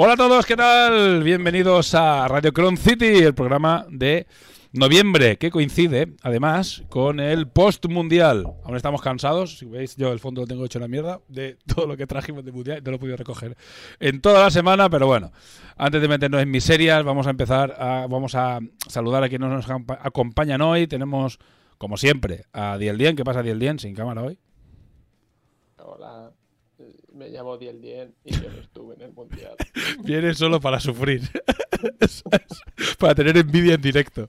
Hola a todos, ¿qué tal? Bienvenidos a Radio Cron City, el programa de noviembre, que coincide además con el post mundial. Aún estamos cansados, si veis, yo el fondo lo tengo hecho en la mierda de todo lo que trajimos de mundial, no lo he podido recoger en toda la semana, pero bueno, antes de meternos en miserias, vamos a empezar, a, vamos a saludar a quienes nos acompa- acompañan hoy. Tenemos, como siempre, a Diel Dien. ¿Qué pasa, Diel Dien? Sin cámara hoy. Hola, me llamo Diel Dien y yo no estuve en el mundial. Viene solo para sufrir. Para tener envidia en directo.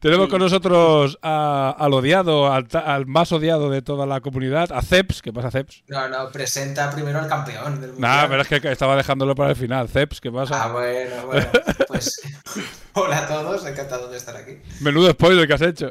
Tenemos con nosotros a- al odiado, al, ta- al más odiado de toda la comunidad, a Ceps. ¿Qué pasa, Ceps? No, no, presenta primero al campeón del Nah, mundial. pero es que estaba dejándolo para el final. Ceps, ¿qué pasa? Ah, bueno, bueno. Pues hola a todos, encantado de estar aquí. Menudo spoiler que has hecho.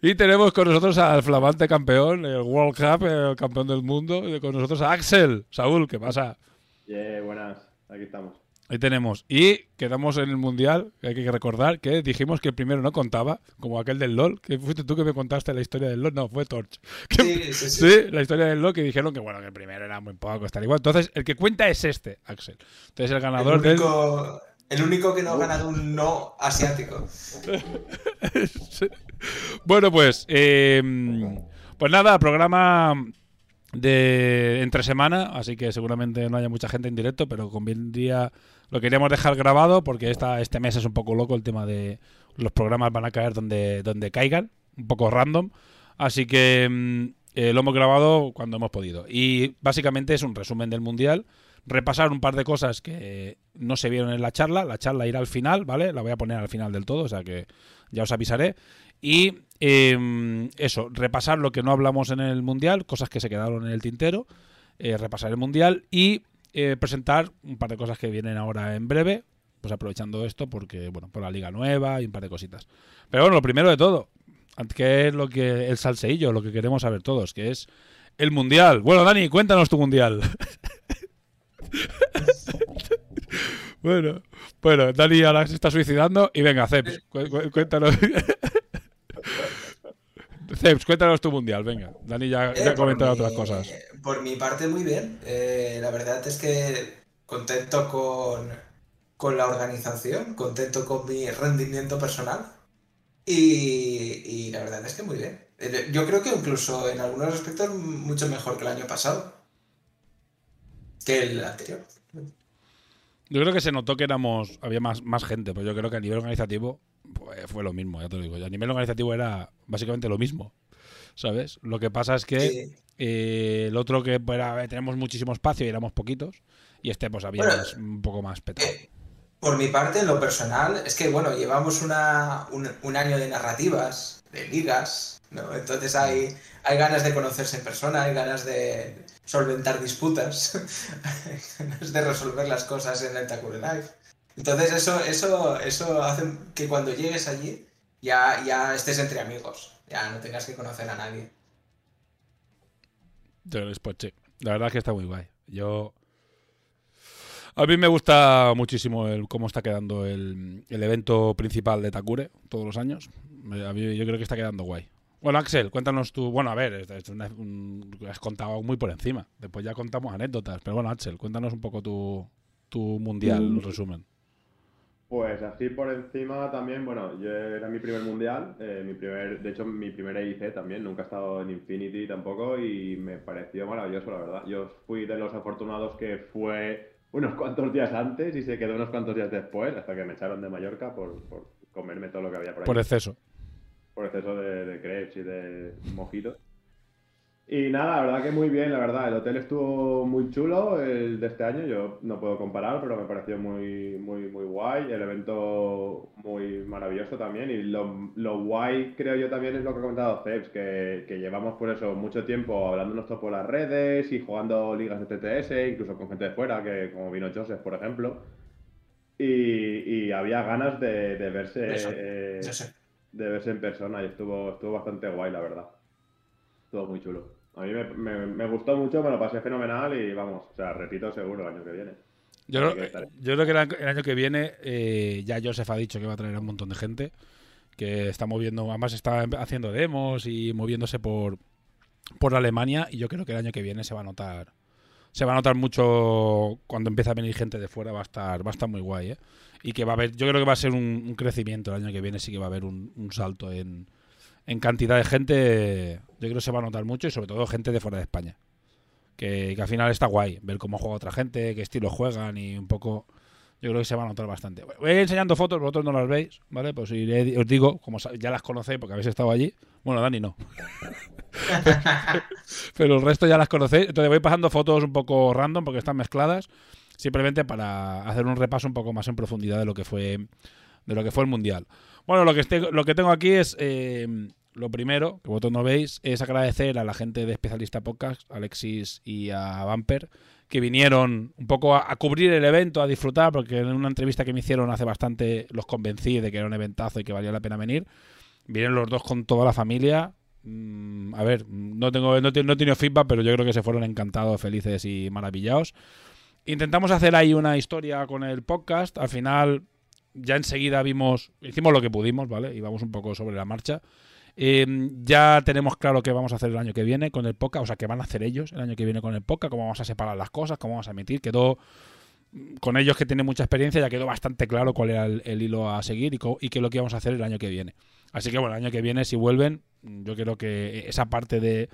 y tenemos con nosotros al flamante campeón, el World Cup, el campeón del mundo. Y con nosotros a Axel. Saúl, ¿qué pasa? Yeah, buenas, aquí estamos. Ahí tenemos. Y quedamos en el Mundial, que hay que recordar que dijimos que el primero no contaba, como aquel del LOL, que fuiste tú que me contaste la historia del LOL. No, fue Torch. Que- Sí, sí, sí. Sí, la historia del LOL que dijeron que bueno, que el primero era muy poco, tal igual. Entonces, el que cuenta es este, Axel. Entonces, el El ganador del. el único que no ha ganado un no asiático. Bueno, pues. eh, pues nada, programa de entre semana, así que seguramente no haya mucha gente en directo, pero convendría. Lo queríamos dejar grabado porque esta, este mes es un poco loco el tema de los programas van a caer donde, donde caigan, un poco random. Así que mm, eh, lo hemos grabado cuando hemos podido. Y básicamente es un resumen del mundial. Repasar un par de cosas que no se vieron en la charla. La charla irá al final, ¿vale? La voy a poner al final del todo, o sea que ya os avisaré. Y eh, eso, repasar lo que no hablamos en el mundial, cosas que se quedaron en el tintero. eh, repasar el mundial y eh, presentar un par de cosas que vienen ahora en breve. Pues aprovechando esto porque, bueno, por la liga nueva y un par de cositas. Pero bueno, lo primero de todo, que es lo que el salseillo, lo que queremos saber todos, que es el mundial. Bueno, Dani, cuéntanos tu mundial. bueno, bueno, Dani ahora se está suicidando y venga, cu- cuéntanos. Ceps, cuéntanos tu mundial, venga. Dani ya, ya Eh, mi- otras cosas. Por mi parte, muy bien. Eh, la verdad es que contento con, con la organización, contento con mi rendimiento personal. Y, y la verdad es que muy bien. Eh, Yo creo que incluso en algunos aspectos mucho mejor que el año pasado. Que el anterior. Yo creo que se notó que éramos había más, más gente, pero yo creo que a nivel organizativo pues, fue lo mismo, ya te lo digo. A nivel organizativo era básicamente lo mismo, ¿sabes? Lo que pasa es que Sí. eh, el otro que pues, era, tenemos muchísimo espacio y éramos poquitos, y este pues había Bueno, más- un poco más petado. Eh, Por mi parte, en lo personal, es que bueno, llevamos una, un, un año de narrativas, de ligas, ¿no? Entonces hay, hay ganas de conocerse en persona, hay ganas de solventar disputas, hay ganas de resolver las cosas en el Takure Live. Entonces eso, eso, eso hace que cuando llegues allí ya, ya estés entre amigos, ya no tengas que conocer a nadie. Pues sí, la verdad es que está muy guay. Yo. A mí me gusta muchísimo el cómo está quedando el, el evento principal de Takure todos los años. A mí, yo creo que está quedando guay. Bueno, Axel, cuéntanos tú. Bueno, a ver, es- es una- un- has contado muy por encima. Después ya contamos anécdotas. Pero bueno, Axel, cuéntanos un poco tu, tu mundial, Mm. el resumen. Pues así por encima también, bueno, yo era mi primer mundial, eh, mi primer, de hecho mi primer EIC también, nunca he estado en Infinity tampoco y me pareció maravilloso, la verdad. Yo fui de los afortunados que fue unos cuantos días antes y se quedó unos cuantos días después, hasta que me echaron de Mallorca por, por comerme todo lo que había por ahí. Por exceso. por exceso de, de crepes y de mojitos. Y nada, la verdad que muy bien, la verdad. El hotel estuvo muy chulo el de este año. Yo no puedo comparar, pero me pareció muy, muy, muy guay. El evento muy maravilloso también. Y lo, lo guay, creo yo, también es lo que ha comentado Ceps, que, que llevamos por eso mucho tiempo hablándonos todo por las redes y jugando ligas de TTS, incluso con gente de fuera, que como vino Joseph, por ejemplo. Y, y había ganas de, de verse. Eso, eh, de verse en persona y estuvo, estuvo bastante guay, la verdad. Estuvo muy chulo. A mí me, me- me gustó mucho, me lo pasé fenomenal y vamos, o sea, repito seguro el año que viene. Yo creo, yo creo que el año- el año que viene eh, ya Joseph ha dicho que va a traer a un montón de gente que está moviendo, además está haciendo demos y moviéndose por, por Alemania y yo creo que el año que viene se va a notar se va a notar mucho cuando empieza a venir gente de fuera va a estar va a estar muy guay ¿eh? y que va a haber yo creo que va a ser un, un crecimiento el año que viene sí que va a haber un, un salto en, en cantidad de gente yo creo que se va a notar mucho y sobre todo gente de fuera de España que, que al final está guay ver cómo juega otra gente, qué estilo juegan y un poco. Yo creo que se va a notar bastante. Voy a ir enseñando fotos, vosotros no las veis, ¿vale? Pues iré- os digo, como ya las conocéis porque habéis estado allí. Bueno, Dani no. Pero el resto ya las conocéis. Entonces voy pasando fotos un poco random porque están mezcladas. Simplemente para hacer un repaso un poco más en profundidad de lo que fue de lo que fue el mundial. Bueno, lo que, tengo aquí es eh, lo primero, que vosotros no veis, es agradecer a la gente de Especialista Podcast, Alexis y a Bumper, que vinieron un poco a, cubrir el evento, a disfrutar, porque en una entrevista que me hicieron hace bastante los convencí de que era un eventazo y que valía la pena venir. Vienen los dos con toda la familia. Mm, a ver, no tengo no, no he tenido feedback, pero yo creo que se fueron encantados, felices y maravillados. Intentamos hacer ahí una historia con el podcast. Al final, ya enseguida vimos, hicimos lo que pudimos, ¿vale? Íbamos un poco sobre la marcha. Eh, ya tenemos claro qué vamos a hacer el año que viene con el podcast, o sea, qué van a hacer ellos el año que viene con el podcast, cómo vamos a separar las cosas, cómo vamos a emitir. Quedó mm, con ellos que tienen mucha experiencia, ya quedó bastante claro cuál era el, hilo a seguir y, y qué es lo que vamos a hacer el año que viene. Así que bueno, el año que viene, si vuelven, mm, yo creo que esa parte de,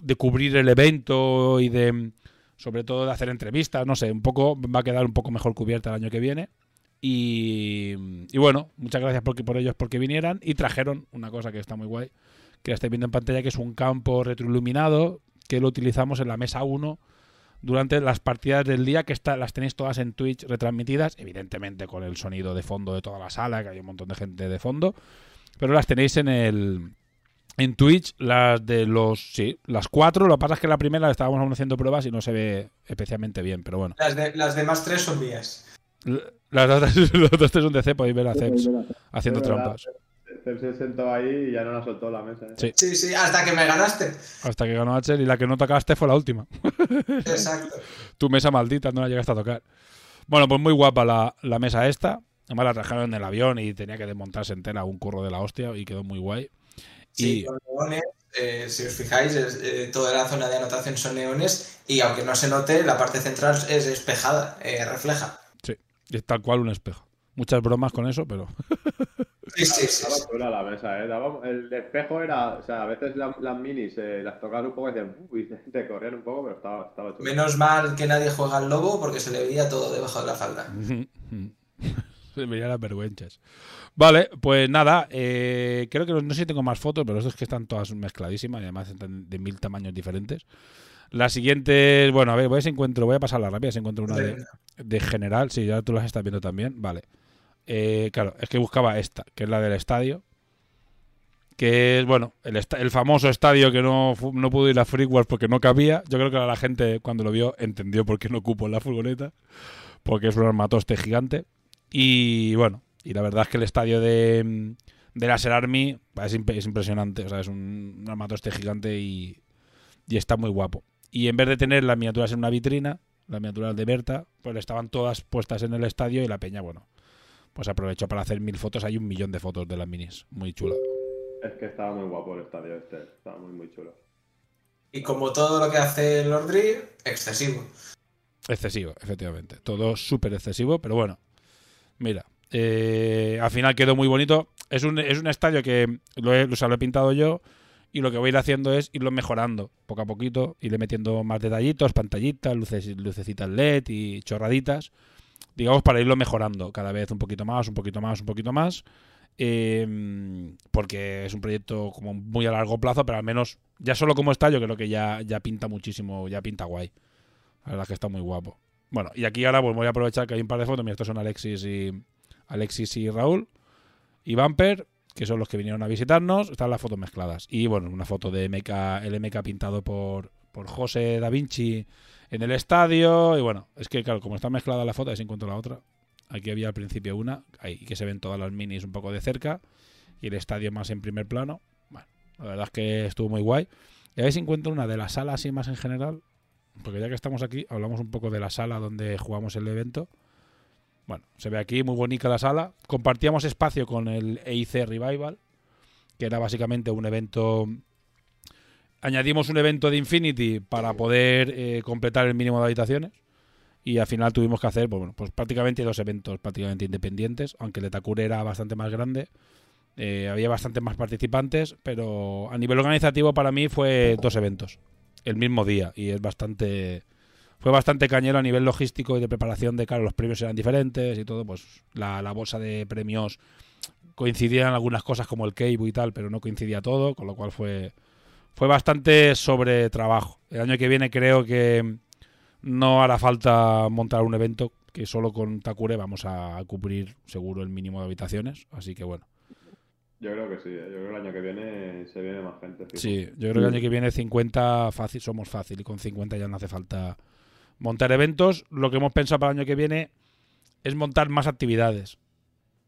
de cubrir el evento y de, mm, sobre todo, de hacer entrevistas, no sé, un poco va a quedar un poco mejor cubierta el año que viene. Y, y bueno, muchas gracias porque, por ellos porque vinieran y trajeron una cosa que está muy guay, que la estáis viendo en pantalla, que es un campo retroiluminado que lo utilizamos en la mesa 1 durante las partidas del día, que está, las tenéis todas en Twitch retransmitidas, evidentemente con el sonido de fondo de toda la sala, que hay un montón de gente de fondo, pero las tenéis en el en Twitch, las de los sí, las cuatro, lo que pasa es que la primera estábamos aún haciendo pruebas y no se ve especialmente bien, pero bueno. Las, de, las demás tres son mías. Las otras, los otros tres son de C, podéis ver a Ceps haciendo trampas. Cep se sentó ahí y ya no la soltó la mesa. ¿eh? Sí. Sí, sí, hasta que me ganaste. Hasta que ganó Axel y la que no tocaste fue la última. Exacto. tu mesa maldita no la llegaste a tocar. Bueno, pues muy guapa la, la mesa esta. Además la trajeron en el avión y tenía que desmontarse entera un curro de la hostia y quedó muy guay. Sí, Y- con neones, eh, si os fijáis, es, eh, toda la zona de anotación son neones y aunque no se note, la parte central es espejada, eh, refleja. Y es tal cual un espejo. Muchas bromas con eso, pero Sí, sí, sí. Estaba sí. chula la mesa, ¿eh? Daba- el espejo era, o sea, a veces la- las minis eh, las tocabas un poco y decían, uy, te corrían un poco, pero estaba, estaba chulo. Menos mal que nadie juega al lobo porque se le veía todo debajo de la falda. se me las vergüenzas. Vale, pues nada, eh, creo que no sé si tengo más fotos, pero eso es que están todas mezcladísimas y además están de mil tamaños diferentes. La siguiente, bueno, a ver, voy a si encuentro, voy a pasarla rápida, si encuentro una de, de general, sí, ya tú las estás viendo también, vale. Eh, claro, es que buscaba esta, que es la del estadio, que es, bueno, el, el famoso estadio que no, no pudo ir a Freak Wars porque no cabía. Yo creo que la gente cuando lo vio entendió por qué no cupo en la furgoneta, porque es un armatoste gigante. Y bueno, y la verdad es que el estadio de, de Laser Army es, imp- es impresionante, o sea, es un, un armatoste gigante y, y está muy guapo. Y en vez de tener las miniaturas en una vitrina, las miniaturas de Berta, pues estaban todas puestas en el estadio y la peña, bueno, pues aprovechó para hacer mil fotos. Hay un millón de fotos de las minis, muy chula. Es que estaba muy guapo el estadio este, estaba muy, muy chulo. Y como todo lo que hace Lord Dream, excesivo. Excesivo, efectivamente. Todo súper excesivo, pero bueno. Mira, eh, al final quedó muy bonito. Es un, es un estadio que lo he, o sea, lo he pintado yo y lo que voy a ir haciendo es irlo mejorando poco a poquito, irle metiendo más detallitos, pantallitas, luces, lucecitas LED y chorraditas, digamos, para irlo mejorando cada vez un poquito más, un poquito más, un poquito más. eh, porque es un proyecto como muy a largo plazo, pero al menos ya solo como está, yo creo que ya, ya pinta muchísimo, ya pinta guay. La verdad es que está muy guapo. Bueno, y aquí ahora pues voy a aprovechar que hay un par de fotos. Mira, estos son Alexis y Alexis y Raúl y Bumper, que son los que vinieron a visitarnos. Están las fotos mezcladas. Y bueno, una foto de MK, el MK pintado por, por José Da Vinci en el estadio. Y bueno, es que claro, como está mezclada la foto, si encuentro la otra. Aquí había al principio una, ahí que se ven todas las minis un poco de cerca. Y el estadio más en primer plano. Bueno, la verdad es que estuvo muy guay. Y a ver si encuentro una de la sala así más en general. Porque ya que estamos aquí, hablamos un poco de la sala donde jugamos el evento. Bueno, se ve aquí muy bonita la sala. Compartíamos espacio con el EIC Revival, que era básicamente un evento. Añadimos un evento de Infinity para poder eh, completar el mínimo de habitaciones. Y al final tuvimos que hacer, pues, bueno, pues prácticamente dos eventos prácticamente independientes, aunque el de Takure era bastante más grande. Eh, había bastante más participantes, pero a nivel organizativo para mí fue dos eventos el mismo día y es bastante fue bastante cañero a nivel logístico y de preparación de claro los premios eran diferentes y todo pues la, la bolsa de premios coincidían en algunas cosas como el Cable y tal pero no coincidía todo con lo cual fue fue bastante sobre trabajo el año que viene creo que no hará falta montar un evento que solo con Takure vamos a cubrir seguro el mínimo de habitaciones así que bueno Yo creo que sí, ¿eh? yo creo que el año que viene se viene más gente. fijo. Sí, yo creo que el año que viene 50 fácil, somos fácil y con 50 ya no hace falta montar eventos. Lo que hemos pensado para el año que viene es montar más actividades,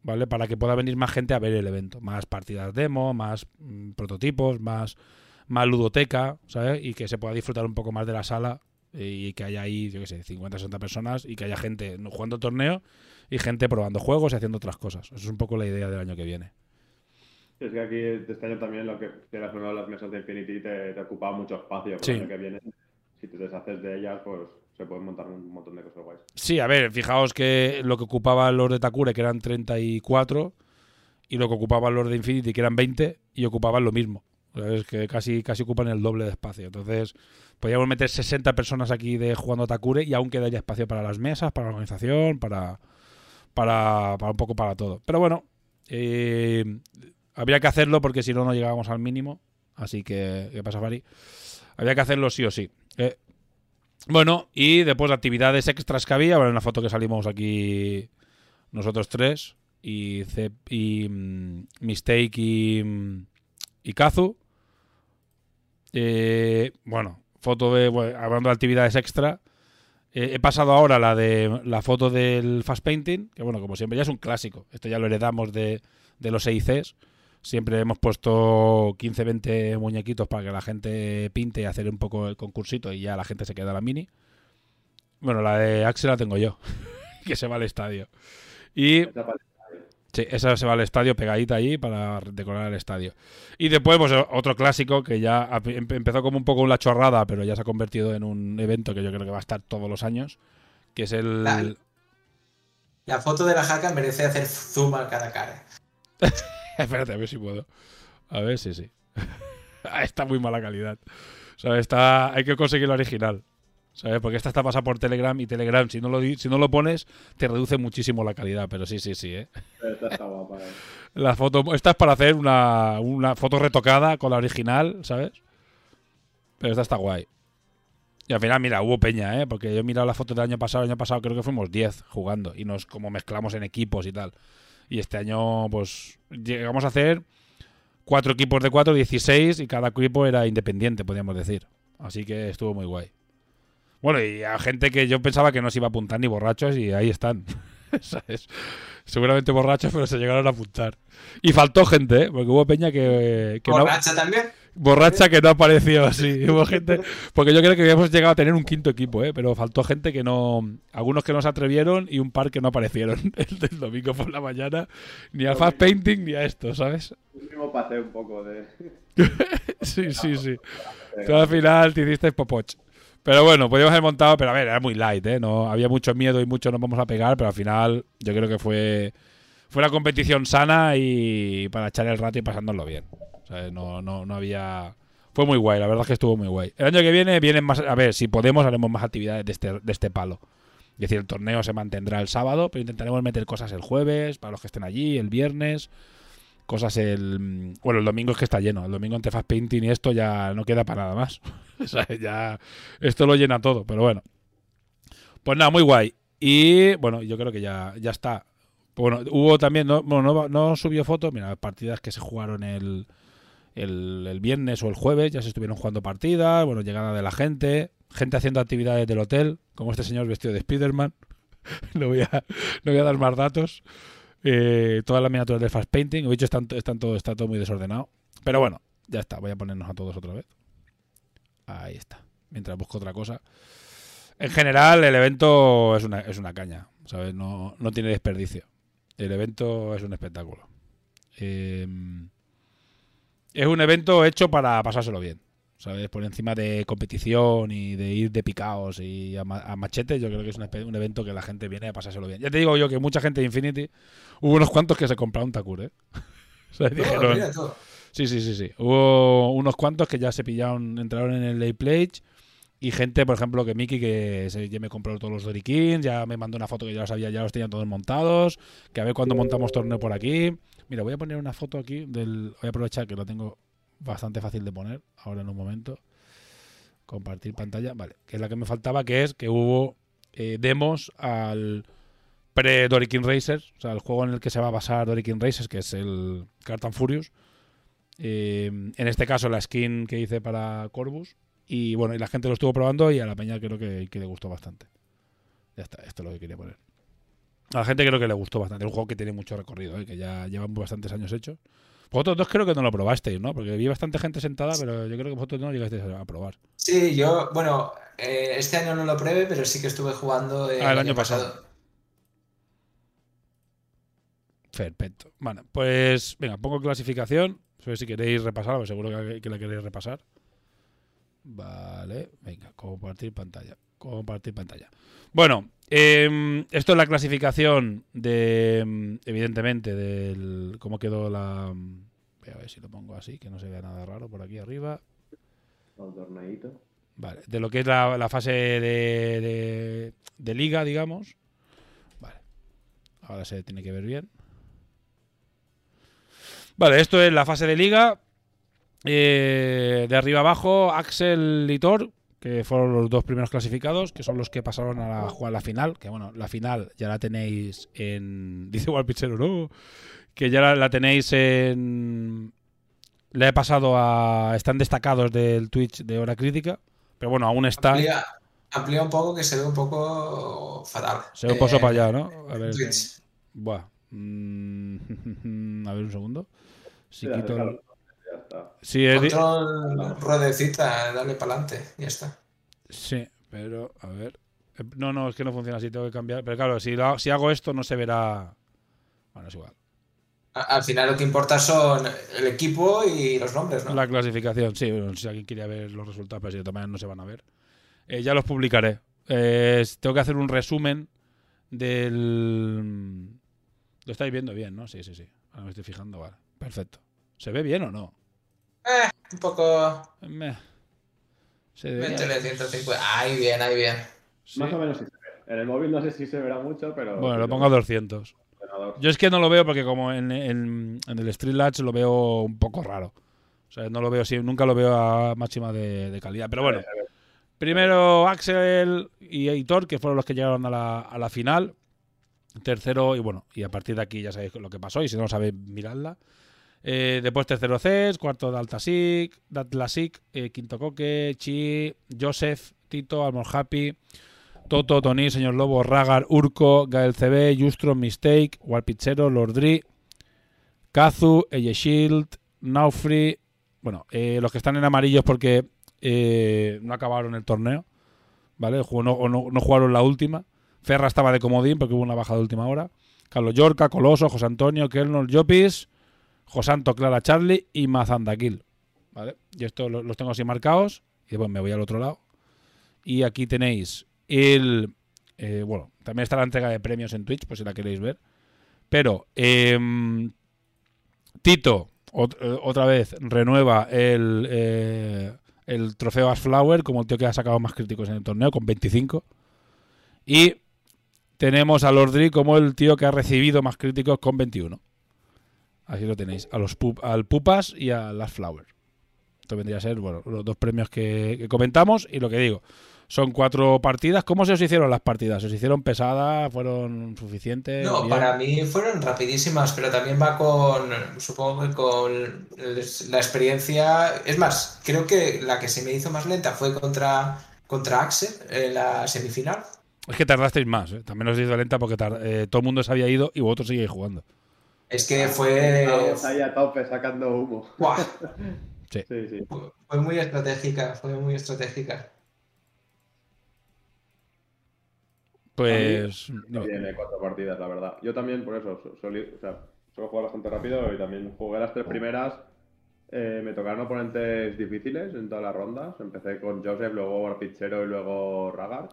¿vale? Para que pueda venir más gente a ver el evento. Más partidas demo, más mm, prototipos, más, más ludoteca, ¿sabes? Y que se pueda disfrutar un poco más de la sala y que haya ahí, yo qué sé, 50, 60 personas y que haya gente jugando torneo y gente probando juegos y haciendo otras cosas. Eso es un poco la idea del año que viene. Es que aquí este año también lo que una de las mesas de Infinity te, te ocupaba mucho espacio. Sí. el año que viene, si te deshaces de ellas, pues se pueden montar un montón de cosas guays. Sí, a ver, fijaos que lo que ocupaban los de Takure, que eran 34, y lo que ocupaban los de Infinity, que eran 20, y ocupaban lo mismo. Es que casi, casi ocupan el doble de espacio. Entonces, podríamos meter 60 personas aquí de jugando Takure y aún quedaría espacio para las mesas, para la organización, para, para, para un poco para todo. Pero bueno, eh, habría que hacerlo porque si no, no llegábamos al mínimo. Así que, ¿qué pasa, Fari? Había que hacerlo sí o sí. Eh, bueno, y después de actividades extras que había, bueno, una foto que salimos aquí nosotros tres, y, y mm, Mistake y, mm, y Kazu. Eh, bueno, foto de, hablando de actividades extra, eh, he pasado ahora la de la foto del Fast Painting, que bueno, como siempre ya es un clásico. Esto ya lo heredamos de, de los EICs. Siempre hemos puesto 15, 20 muñequitos para que la gente pinte y hacer un poco el concursito y ya la gente se queda la mini. Bueno, la de Axel la tengo yo, que se va al estadio. Y Sí, esa se va al estadio pegadita ahí para decorar el estadio. Y después, pues otro clásico que ya em- empezó como un poco una chorrada, pero ya se ha convertido en un evento que yo creo que va a estar todos los años, que es el... La- La foto de la jaca merece hacer zoom a cada cara. Espérate, a ver si puedo. A ver, sí, sí. está muy mala calidad. O sea, está... Hay que conseguir la original. ¿Sabes? Porque esta está pasada por Telegram y Telegram, si no lo, si no lo pones, te reduce muchísimo la calidad. Pero sí, sí, sí, ¿eh? Esta está guapa. eh. La foto, esta es para hacer una, una foto retocada con la original, ¿sabes? Pero esta está guay. Y al final, mira, hubo peña, ¿eh? Porque yo he mirado las fotos del año pasado. El año pasado creo que fuimos 10 jugando. Y nos como mezclamos en equipos y tal. Y este año, pues, llegamos a hacer cuatro equipos de cuatro, 16. Y cada equipo era independiente, podríamos decir. Así que estuvo muy guay. Bueno, y a gente que yo pensaba que no se iba a apuntar ni borrachos. Y ahí están. ¿Sabes? Seguramente borrachos, pero se llegaron a apuntar. Y faltó gente, ¿eh? Porque hubo peña que, que no- ¿Borracha también? Borracha que no apareció así. Hubo gente. Porque yo creo que habíamos llegado a tener un quinto equipo, ¿eh? Pero faltó gente que no. Algunos que no se atrevieron y un par que no aparecieron. El del domingo por la mañana. Ni al Fast Painting ni a esto, ¿sabes? Mismo pasé un poco de. Sí, sí, sí. Tú al final te hiciste popoch. Pero bueno, podíamos haber montado, pero a ver, era muy light, ¿eh? No, había mucho miedo y mucho nos vamos a pegar, pero al final yo creo que fue, fue una competición sana y para echar el rato y pasándolo bien. O sea, no, no, no había... Fue muy guay, la verdad es que estuvo muy guay. El año que viene vienen más... A ver, si podemos haremos más actividades de este, de este palo. Es decir, el torneo se mantendrá el sábado, pero intentaremos meter cosas el jueves, para los que estén allí, el viernes cosas el bueno el domingo es que está lleno el domingo entre Fast Painting y esto ya no queda para nada más Ya esto lo llena todo pero bueno pues nada muy guay y bueno yo creo que ya ya está bueno hubo también no subió fotos mira partidas que se jugaron el, el viernes o el jueves ya se estuvieron jugando partidas bueno llegada de la gente gente haciendo actividades del hotel como este señor vestido de Spiderman no voy a no voy a dar más datos eh, todas las miniaturas de Fast Painting. He dicho, están, están todo, está todo muy desordenado. Pero bueno, ya está. Voy a ponernos a todos otra vez. Ahí está. Mientras busco otra cosa. En general, el evento es una, es una caña. ¿Sabes? No, no tiene desperdicio. El evento es un espectáculo. Eh, es un evento hecho para pasárselo bien. ¿Sabes? Por encima de competición y de ir de picaos y a, ma- a machete, yo creo que es un, un evento que la gente viene a pasárselo bien. Ya te digo yo que mucha gente de Infinity, hubo unos cuantos que se compraron Takur, ¿eh? O sea, No, dijeron. Sí, sí, sí, sí. Hubo unos cuantos que ya se pillaron, entraron en el late pledge. Y gente, por ejemplo, que Miki, que se, ya me compró todos los Dorikins, ya me mandó una foto que ya los había, ya los tenía todos montados. Que a ver cuándo montamos torneo por aquí. Mira, voy a poner una foto aquí del. Voy a aprovechar que lo tengo bastante fácil de poner ahora en un momento. Compartir pantalla. Vale, que es la que me faltaba, que es que hubo eh, demos al pre-Dorikin Racers, o sea, el juego en el que se va a basar Dorikin Racers, que es el Cartan Furious. Eh, en este caso, la skin que hice para Corvus. Y bueno, y la gente lo estuvo probando y a la peña creo que, que le gustó bastante. Ya está, esto es lo que quería poner. A la gente creo que le gustó bastante. Es un juego que tiene mucho recorrido, ¿eh? que ya llevan bastantes años hechos. Vosotros dos creo que no lo probasteis, ¿no? Porque vi bastante gente sentada, pero yo creo que vosotros no llegasteis a probar. Sí, yo, bueno, eh, este año no lo probé, pero sí que estuve jugando eh, Ah, el año pasado. Perfecto. Bueno, pues venga, pongo clasificación. A ver si queréis repasar, pues seguro que, que la queréis repasar. Vale, venga, compartir pantalla. Compartir pantalla. Bueno, em, esto es la clasificación de, em, evidentemente, del cómo quedó la... Voy a ver si lo pongo así, que no se vea nada raro por aquí arriba. Un torneito. Vale, de lo que es la, la fase de, de, de liga, digamos. Vale. Ahora se tiene que ver bien. Vale, esto es la fase de liga. Eh, de arriba abajo, Axel y Thor, que fueron los dos primeros clasificados, que son los que pasaron a la, jugar la final. Que bueno, la final ya la tenéis en. Dice Walpichero, ¿no? Que ya la, la tenéis en. Le he pasado a. Están destacados del Twitch de Hora Crítica. Pero bueno, aún está. Amplía, amplía un poco que se ve un poco fatal. Se ve paso Eh, para allá, ¿no? A ver. Twitch. Buah. Mm, a ver un segundo. Si quito el-. Sí, es di- Control, ruedecita, dale para adelante, ya está. sí, pero a ver. Eh, No, no, es que no funciona así, tengo que cambiar. Pero claro, si, lo- si hago esto no se verá. Bueno, es igual. Al final lo que importa son el equipo y los nombres, ¿no? La clasificación, sí, bueno, si alguien quiere ver los resultados, pero si de todas maneras no se van a ver. Eh, ya los publicaré. Eh, tengo que hacer un resumen del. Lo estáis viendo bien, ¿no? Sí, sí, sí. Ahora me estoy fijando, vale. Perfecto. ¿Se ve bien o no? Eh, un poco Meh. Se debería- 20 de 150. Ahí bien, ahí bien. sí. Más o menos sí se ve. En el móvil no sé si se verá mucho, pero. Bueno, lo pongo a 200. ordenador. Yo es que no lo veo porque como en, en, en el Streetlatch lo veo un poco raro. O sea, no lo veo así, nunca lo veo a máxima de, de calidad. Pero bueno, Primero Axel y Heitor, que fueron los que llegaron a la, a la final. Tercero, y bueno, y a partir de aquí ya sabéis lo que pasó, y si no lo sabéis, miradla. Eh, después tercero CES, cuarto Daltasic, Datlasic, eh, quinto Coque, Chi, Joseph, Tito, Almor Happy, Toto, Tony, Señor Lobo, Ragar, Urco, Gael CB, Justron, Mistake, Walpichero, Lordri, Kazu, Shield, Naufri. Bueno, eh, los que están en amarillos porque eh, no acabaron el torneo, ¿vale? O no jugaron la última. Ferra estaba de comodín porque hubo una baja de última hora. Carlos Yorca, Coloso, José Antonio, Kelnor, Jopis, Josanto, Clara Charlie y Mazandaquil. ¿Vale? Y esto lo- los tengo así marcados. Y después me voy al otro lado. Y aquí tenéis el. eh, bueno, también está la entrega de premios en Twitch, por si la queréis ver. Pero em, Tito, eh, otra vez, renueva el, eh, el trofeo As Flower como el tío que ha sacado más críticos en el torneo, con 25. Y tenemos a Lordri como el tío que ha recibido más críticos con 21. Así lo tenéis, a los pup- al Pupas y a Las Flower. Esto vendría a ser, bueno, los dos premios que, que comentamos y lo que digo. Son cuatro partidas. ¿Cómo se os hicieron las partidas? ¿Se os hicieron pesadas? ¿Fueron suficientes? No, ¿Bien? para mí fueron rapidísimas, pero también va con, supongo que con la experiencia. Es más, creo que la que se me hizo más lenta fue contra, contra Axel en la semifinal. Es que tardasteis más. ¿eh? También os he ido lenta porque eh, todo el mundo se había ido y vosotros seguís jugando. Es que fue, Estamos ahí a tope sacando humo. Sí, sí. fue fue muy estratégica, fue muy estratégica. Pues. no. Tiene cuatro partidas, la verdad. Yo también, por eso, so- solí, o sea, suelo jugar bastante rápido y también jugué las tres primeras. eh, me tocaron oponentes difíciles en todas las rondas. Empecé con Joseph, luego Warpichero y luego Ragar.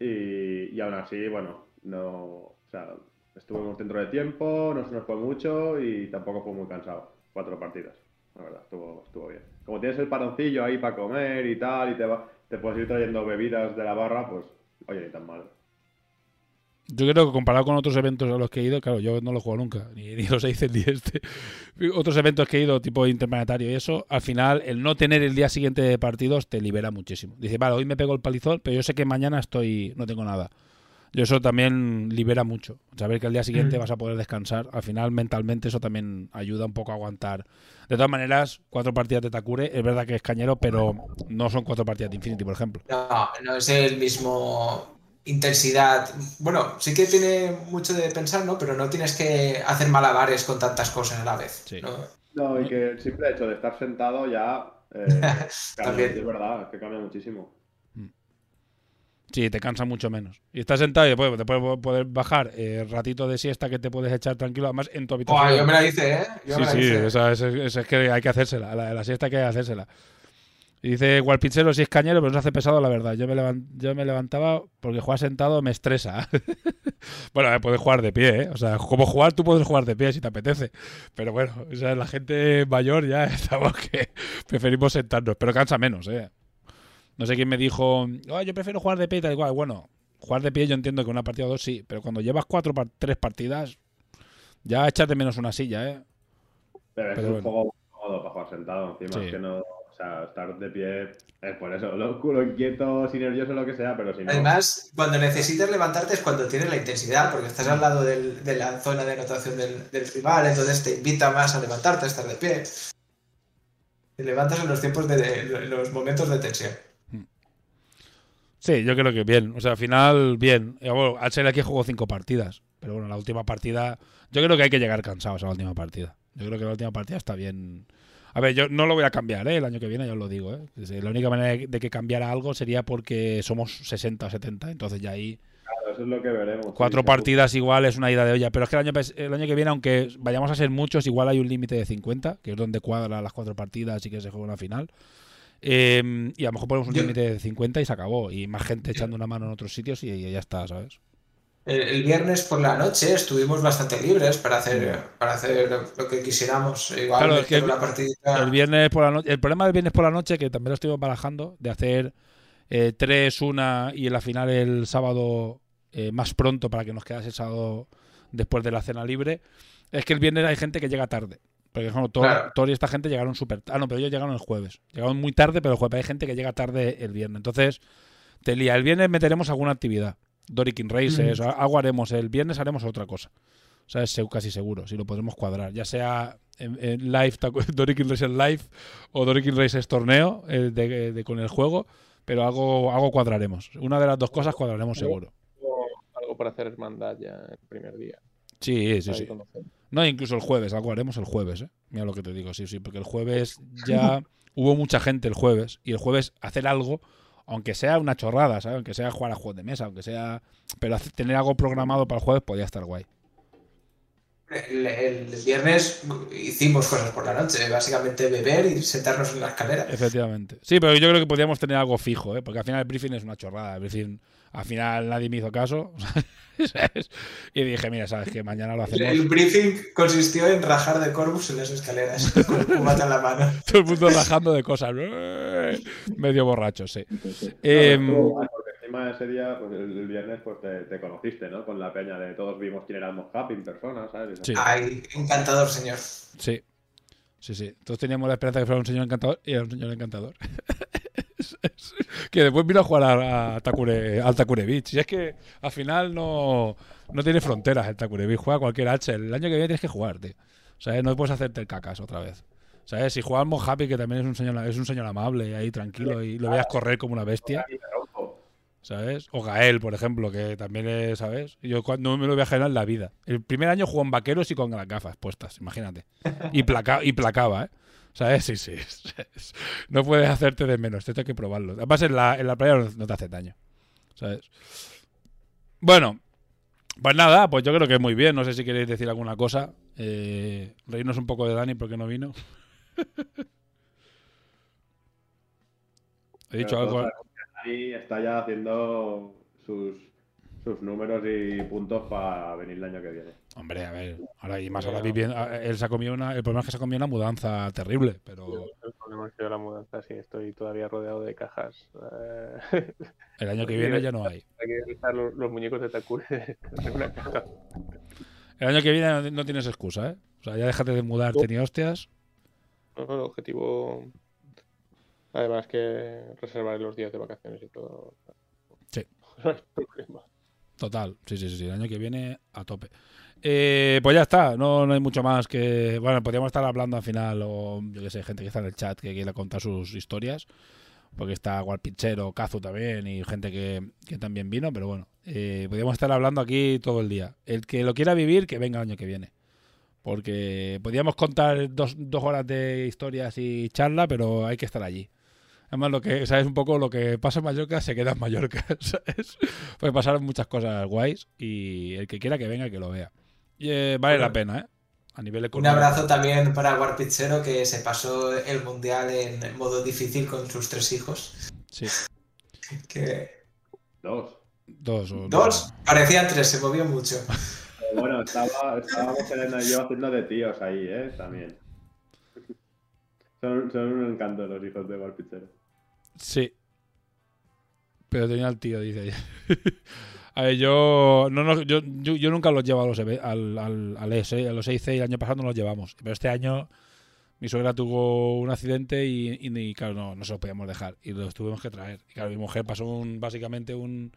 Y, y aún así, bueno, no. O sea, estuvimos dentro de tiempo, no se nos fue mucho y tampoco fue muy cansado. Cuatro partidas, la verdad, estuvo, estuvo bien. Como tienes el paroncillo ahí para comer y tal, y te, va- te puedes ir trayendo bebidas de la barra, pues, oye, ni tan mal. Yo creo que comparado con otros eventos a los que he ido, claro, yo no lo juego nunca, ni, ni los Aces ni este. Otros eventos que he ido, tipo interplanetario y eso, al final, el no tener el día siguiente de partidos te libera muchísimo. Dice, vale, hoy me pego el palizón, pero yo sé que mañana estoy, no tengo nada. Y eso también libera mucho. Saber que al día siguiente Mm. vas a poder descansar, al final, mentalmente, eso también ayuda un poco a aguantar. De todas maneras, cuatro partidas de Takure, es verdad que es cañero, pero no son cuatro partidas de Infinity, por ejemplo. No, no es el mismo intensidad. Bueno, sí que tiene mucho de pensar, ¿no? Pero no tienes que hacer malabares con tantas cosas a la vez. Sí. ¿no? No, y que el simple hecho de estar sentado ya. eh, cambia, También. es verdad, que cambia muchísimo. Sí, te cansa mucho menos. Y estás sentado y después te puedes poder bajar eh, ratito de siesta que te puedes echar tranquilo, además en tu habitación. Buah, yo me la hice, ¿eh? Yo sí, me la sí, hice. esa- esa- esa es que hay que hacérsela. La, la siesta hay que hacérsela. Y dice Walpichero, si es cañero, pero no se hace pesado, la verdad. Yo me, levan- yo me levantaba porque jugar sentado me estresa. bueno, puedes jugar de pie, ¿eh? O sea, como jugar, tú puedes jugar de pie si te apetece. Pero bueno, o sea, la gente mayor ya estamos que preferimos sentarnos, pero cansa menos, ¿eh? No sé quién me dijo, "Ah, yo prefiero jugar de pie y tal y cual. Bueno, jugar de pie yo entiendo que una partida o dos sí, pero cuando llevas cuatro, par- tres partidas, ya echas de menos una silla, ¿eh? Pero es Pero un bueno. juego cómodo para jugar sentado. Encima Sí. es que no. O sea, estar de pie es por eso. Lo culo inquieto, si nervioso, lo que sea, pero si no. Además, cuando necesitas levantarte es cuando tienes la intensidad, porque estás al lado del- de la zona de anotación del, del rival, entonces te invita más a levantarte, a estar de pie. Te levantas en los tiempos de, los momentos de tensión. Sí, yo creo que bien. O sea, al final, bien. Eh, bueno, al ser aquí jugó cinco partidas. Pero bueno, la última partida. Yo creo que hay que llegar cansados a la última partida. Yo creo que la última partida está bien. A ver, yo no lo voy a cambiar, ¿eh? El año que viene ya os lo digo, ¿eh? La única manera de- que cambiara algo sería porque somos 60 o 70. Entonces ya ahí. Claro, eso es lo que veremos. Cuatro Sí, partidas igual es una ida de olla. Pero es que el año, pes- el año que viene, aunque vayamos a ser muchos, igual hay un límite de 50, que es donde cuadra las cuatro partidas y que se juega una final. Eh, y a lo mejor ponemos un límite de 50 y se acabó. Y más gente echando una mano en otros sitios y, y ya está, ¿sabes? El, viernes por la noche estuvimos bastante libres para hacer, para hacer lo que quisiéramos. Igual Claro, es meter que una partidita. El viernes por la noche. El problema del viernes por la noche, que también lo estuvimos barajando, de hacer eh, tres, una y en la final el sábado eh, más pronto para que nos quedase el sábado después de la cena libre, es que el viernes hay gente que llega tarde. Por Porque por ejemplo, Thor, Claro. Thor y esta gente llegaron súper Ah, no, pero ellos llegaron el jueves. Llegaron muy tarde, pero el jueves hay gente que llega tarde el viernes. Entonces, te lía. El viernes meteremos alguna actividad. Dorikin Races, algo haremos. El viernes haremos otra cosa. O sea, es casi seguro, si lo podremos cuadrar. Ya sea en, en live, Dorikin Races live o Dorikin Races torneo eh, de, de- con el juego, pero algo, algo cuadraremos. Una de las dos cosas cuadraremos seguro. Algo para hacer hermandad ya el primer día. Sí, sí, sí. conocer. No, incluso el jueves, algo haremos el jueves, ¿eh? Mira lo que te digo, sí, sí, porque el jueves ya hubo mucha gente el jueves y el jueves hacer algo, aunque sea una chorrada, ¿sabes? Aunque sea jugar a juegos de mesa, aunque sea... Pero tener algo programado para el jueves podía estar guay. El, el viernes hicimos cosas por la noche, básicamente beber y sentarnos en la escalera. Efectivamente. Sí, pero yo creo que podríamos tener algo fijo, ¿eh? Porque al final el briefing es una chorrada. El briefing, al final nadie me hizo caso. ¿sabes? Y dije, mira, sabes que mañana lo hacemos. El briefing consistió en rajar de Corvus en las escaleras, con cubata en la mano. Todo el mundo rajando de cosas. Medio borracho, sí. No, Em, guay, porque encima ese día, pues el, viernes, pues te, te conociste, ¿no? Con la peña de todos vimos quién era el Mojap en persona, ¿sabes? Sí. Ay, encantador, señor. Sí. Sí, sí. Todos teníamos la esperanza de que fuera un señor encantador y era un señor encantador. que después vino a jugar a, Takure, al Takure. Y es que al final no, no tiene fronteras el Takure Beach. Juega cualquier H. El año que viene tienes que jugar, tío. ¿Sabes? No puedes hacerte el cacas otra vez. ¿Sabes? Si juega al Mojave, que también es un señor, es un señor amable y ahí tranquilo y lo veas correr como una bestia. ¿sabes? O Gael, por ejemplo, que también es, ¿sabes? Yo cuando me lo voy a generar en la vida. El primer año jugó en vaqueros y con las gafas puestas, imagínate. Y, placa, y placaba, ¿eh? ¿Sabes? Sí, sí. No puedes hacerte de menos, te hay que probarlo. Además, en la, en la playa no, no te hace daño, ¿sabes? Bueno, pues nada, pues yo creo que muy bien. No sé si queréis decir alguna cosa. Eh, reírnos un poco de Dani porque no vino. He dicho Pero algo. Dani está ya haciendo sus, sus números y puntos para venir el año que viene. Hombre, a ver, ahora y más ahora viviendo, a- él se ha comido una, el problema es que se ha comido una mudanza terrible, pero El problema es que yo la mudanza sí estoy todavía rodeado de cajas. Eh, el año que viene ya no hay. hay que realizar los, los muñecos de Takure en una caja. El año que viene no, no tienes excusa, ¿eh? O sea, ya déjate de mudarte ni hostias. No, no, el objetivo. Además que reservar los días de vacaciones y todo. Sí. No hay problema. Total, sí, sí, sí, el año que viene a tope. Eh, pues ya está, no, no hay mucho más que... Bueno, podríamos estar hablando al final, o yo que sé, gente que está en el chat que quiera contar sus historias, porque está Gualpichero, Kazu también, y gente que, que también vino, pero bueno, eh, podríamos estar hablando aquí todo el día. El que lo quiera vivir, que venga el año que viene. Porque podríamos contar dos, dos horas de historias y charla, pero hay que estar allí. Además, lo que, ¿sabes? Un poco lo que pasa en Mallorca se queda en Mallorca, ¿sabes? Pues pasaron muchas cosas guays y el que quiera que venga, que lo vea. Y eh, vale la pena, ¿eh? A nivel Un económico. abrazo también para Warpichero que se pasó el mundial en modo difícil con sus tres hijos. Sí, Que Dos. dos. o- dos, parecían tres, se movió mucho. Pero bueno, estaba, estábamos Elena y yo haciendo de tíos ahí, ¿eh? También. Son, son un encanto los hijos de Valpichero. Sí. Pero tenía el tío, dice. A ver, yo, no, no, yo, yo, yo nunca los llevo a los, al, al, al ES, ¿eh? a los EIC y el año pasado no los llevamos. Pero este año mi suegra tuvo un accidente y, y, y, claro, no, no se los podíamos dejar. Y los tuvimos que traer. Y claro, mi mujer pasó un, básicamente un,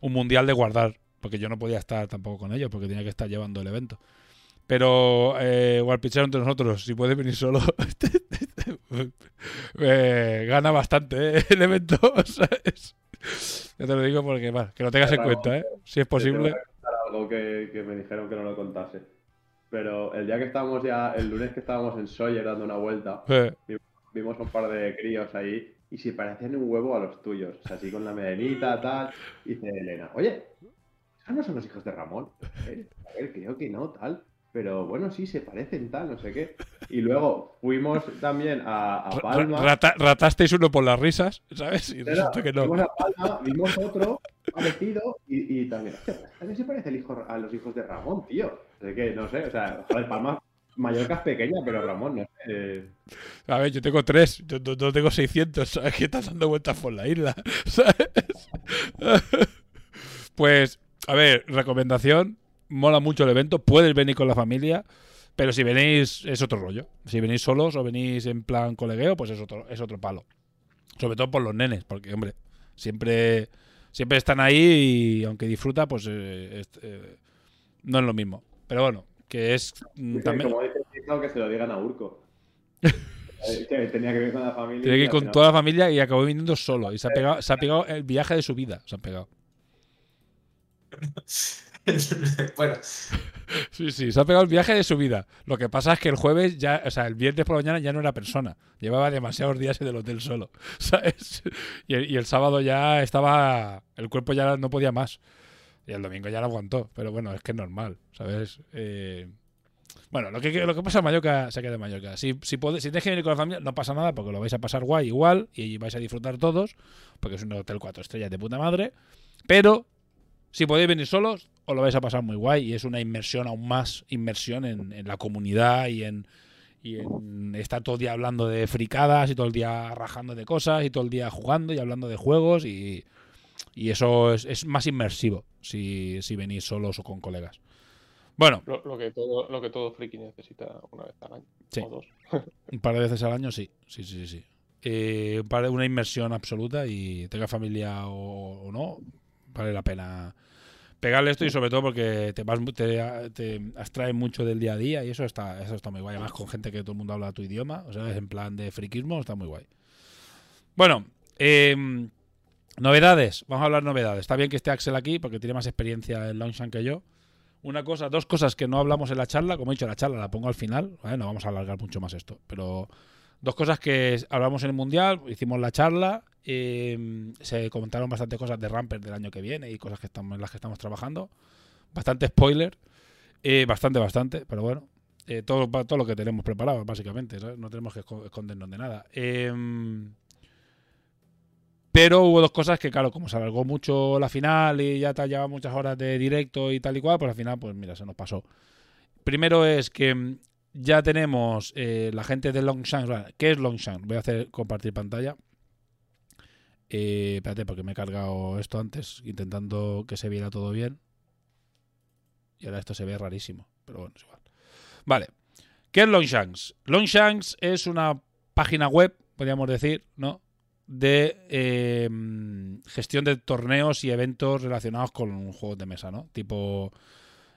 un mundial de guardar. Porque yo no podía estar tampoco con ellos, porque tenía que estar llevando el evento. Pero, eh, Warpichero entre nosotros, si puede venir solo, eh, gana bastante ¿eh? el evento, ¿sabes? Ya te lo digo porque, bueno, que lo tengas en cuenta, ¿eh? Si es posible. algo que, que me dijeron que no lo contase. Pero el día que estábamos ya, el lunes que estábamos en Sawyer dando una vuelta, Eh, vimos un par de críos ahí y se parecían un huevo a los tuyos. O sea, así con la medenita, tal. Y dice Elena, oye, ¿esos no son los hijos de Ramón? "Eh, A ver, creo que no, tal. Pero bueno, sí, se parecen, tal, no sé qué. Y luego fuimos también a, Palma. rata- ratasteis uno por las risas, ¿sabes? Y resulta que no. Fuimos a Palma, vimos otro parecido y, y también, también se parece el hijo, a los hijos de Ramón, tío. Así que, no sé, o sea, joder, Palma, Mallorca es pequeña, pero Ramón, no sé. A ver, yo tengo tres, yo no, no tengo 600, ¿sabes? Que estás dando vueltas por la isla, ¿sabes? Pues, a ver, recomendación, mola mucho el evento, puedes venir con la familia, Pero si venís, es otro rollo. Si venís solos o venís en plan colegueo, pues es otro, es otro palo. Sobre todo por los nenes, porque, hombre, siempre, siempre están ahí y aunque disfruta, pues eh, es- eh, no es lo mismo. Pero bueno, que es mm, también. Como dice que se lo digan a Urco. Que tenía que ir con la familia. Tiene que ir con final- toda la familia y acabó viniendo solo. Y se ha pegado, se ha pegado el viaje de su vida. Se han pegado. bueno, Sí, sí, se ha pegado el viaje de su vida. Lo que pasa es que el jueves ya, o sea, el viernes por la mañana ya no era persona. Llevaba demasiados días en el hotel solo, ¿sabes? Y el, sábado ya estaba, el cuerpo ya no podía más. Y el domingo ya lo aguantó. Pero bueno, es que es normal, ¿sabes? Eh, bueno, lo que, lo que pasa en Mallorca se queda en Mallorca. Si, si, si tenéis que venir con la familia, no pasa nada porque lo vais a pasar guay igual y vais a disfrutar todos, porque es un hotel cuatro estrellas de puta madre. Pero si podéis venir solos, os lo vais a pasar muy guay y es una inmersión aún más, inmersión en, en la comunidad y en, y en estar todo el día hablando de fricadas y todo el día rajando de cosas y todo el día jugando y hablando de juegos y, y eso es, es más inmersivo si, si venís solos o con colegas. Bueno, Lo, lo que todo, lo que todo friki necesita una vez al año. Sí. O dos. un par de veces al año sí, sí, sí, sí. Eh, par de- una inmersión absoluta y tenga familia o, o no, vale la pena pegarle esto y sobre todo porque te, vas, te, te abstrae mucho del día a día y eso está, eso está muy guay. Además con gente que todo el mundo habla tu idioma, o sea, es en plan de friquismo, está muy guay. Bueno, eh, novedades, vamos a hablar novedades. Está bien que esté Axel aquí porque tiene más experiencia en Longshan que yo. Una cosa, dos cosas que no hablamos en la charla, como he dicho, la charla la pongo al final, ¿vale? no vamos a alargar mucho más esto, pero dos cosas que hablamos en el Mundial, hicimos la charla, eh, se comentaron bastante cosas de Ramper del año que viene y cosas que estamos, en las que estamos trabajando, bastante spoiler, eh, bastante, bastante, pero bueno, eh, todo, todo lo que tenemos preparado, básicamente, no tenemos que esco- escondernos de nada. Em, pero hubo dos cosas que, claro, como se alargó mucho la final y ya te llevaba muchas horas de directo y tal y cual, pues al final, pues mira, se nos pasó. Primero es que mm, ya tenemos eh, la gente de Longshan. ¿Qué es Longshan? Voy a hacer compartir pantalla. Eh, espérate, porque me he cargado esto antes, intentando que se viera todo bien. Y ahora esto se ve rarísimo, pero bueno, es igual. Vale. ¿Qué es Longshanks? Longshanks es una página web, podríamos decir, ¿no? De eh, gestión de torneos y eventos relacionados con juegos de mesa, ¿no? Tipo,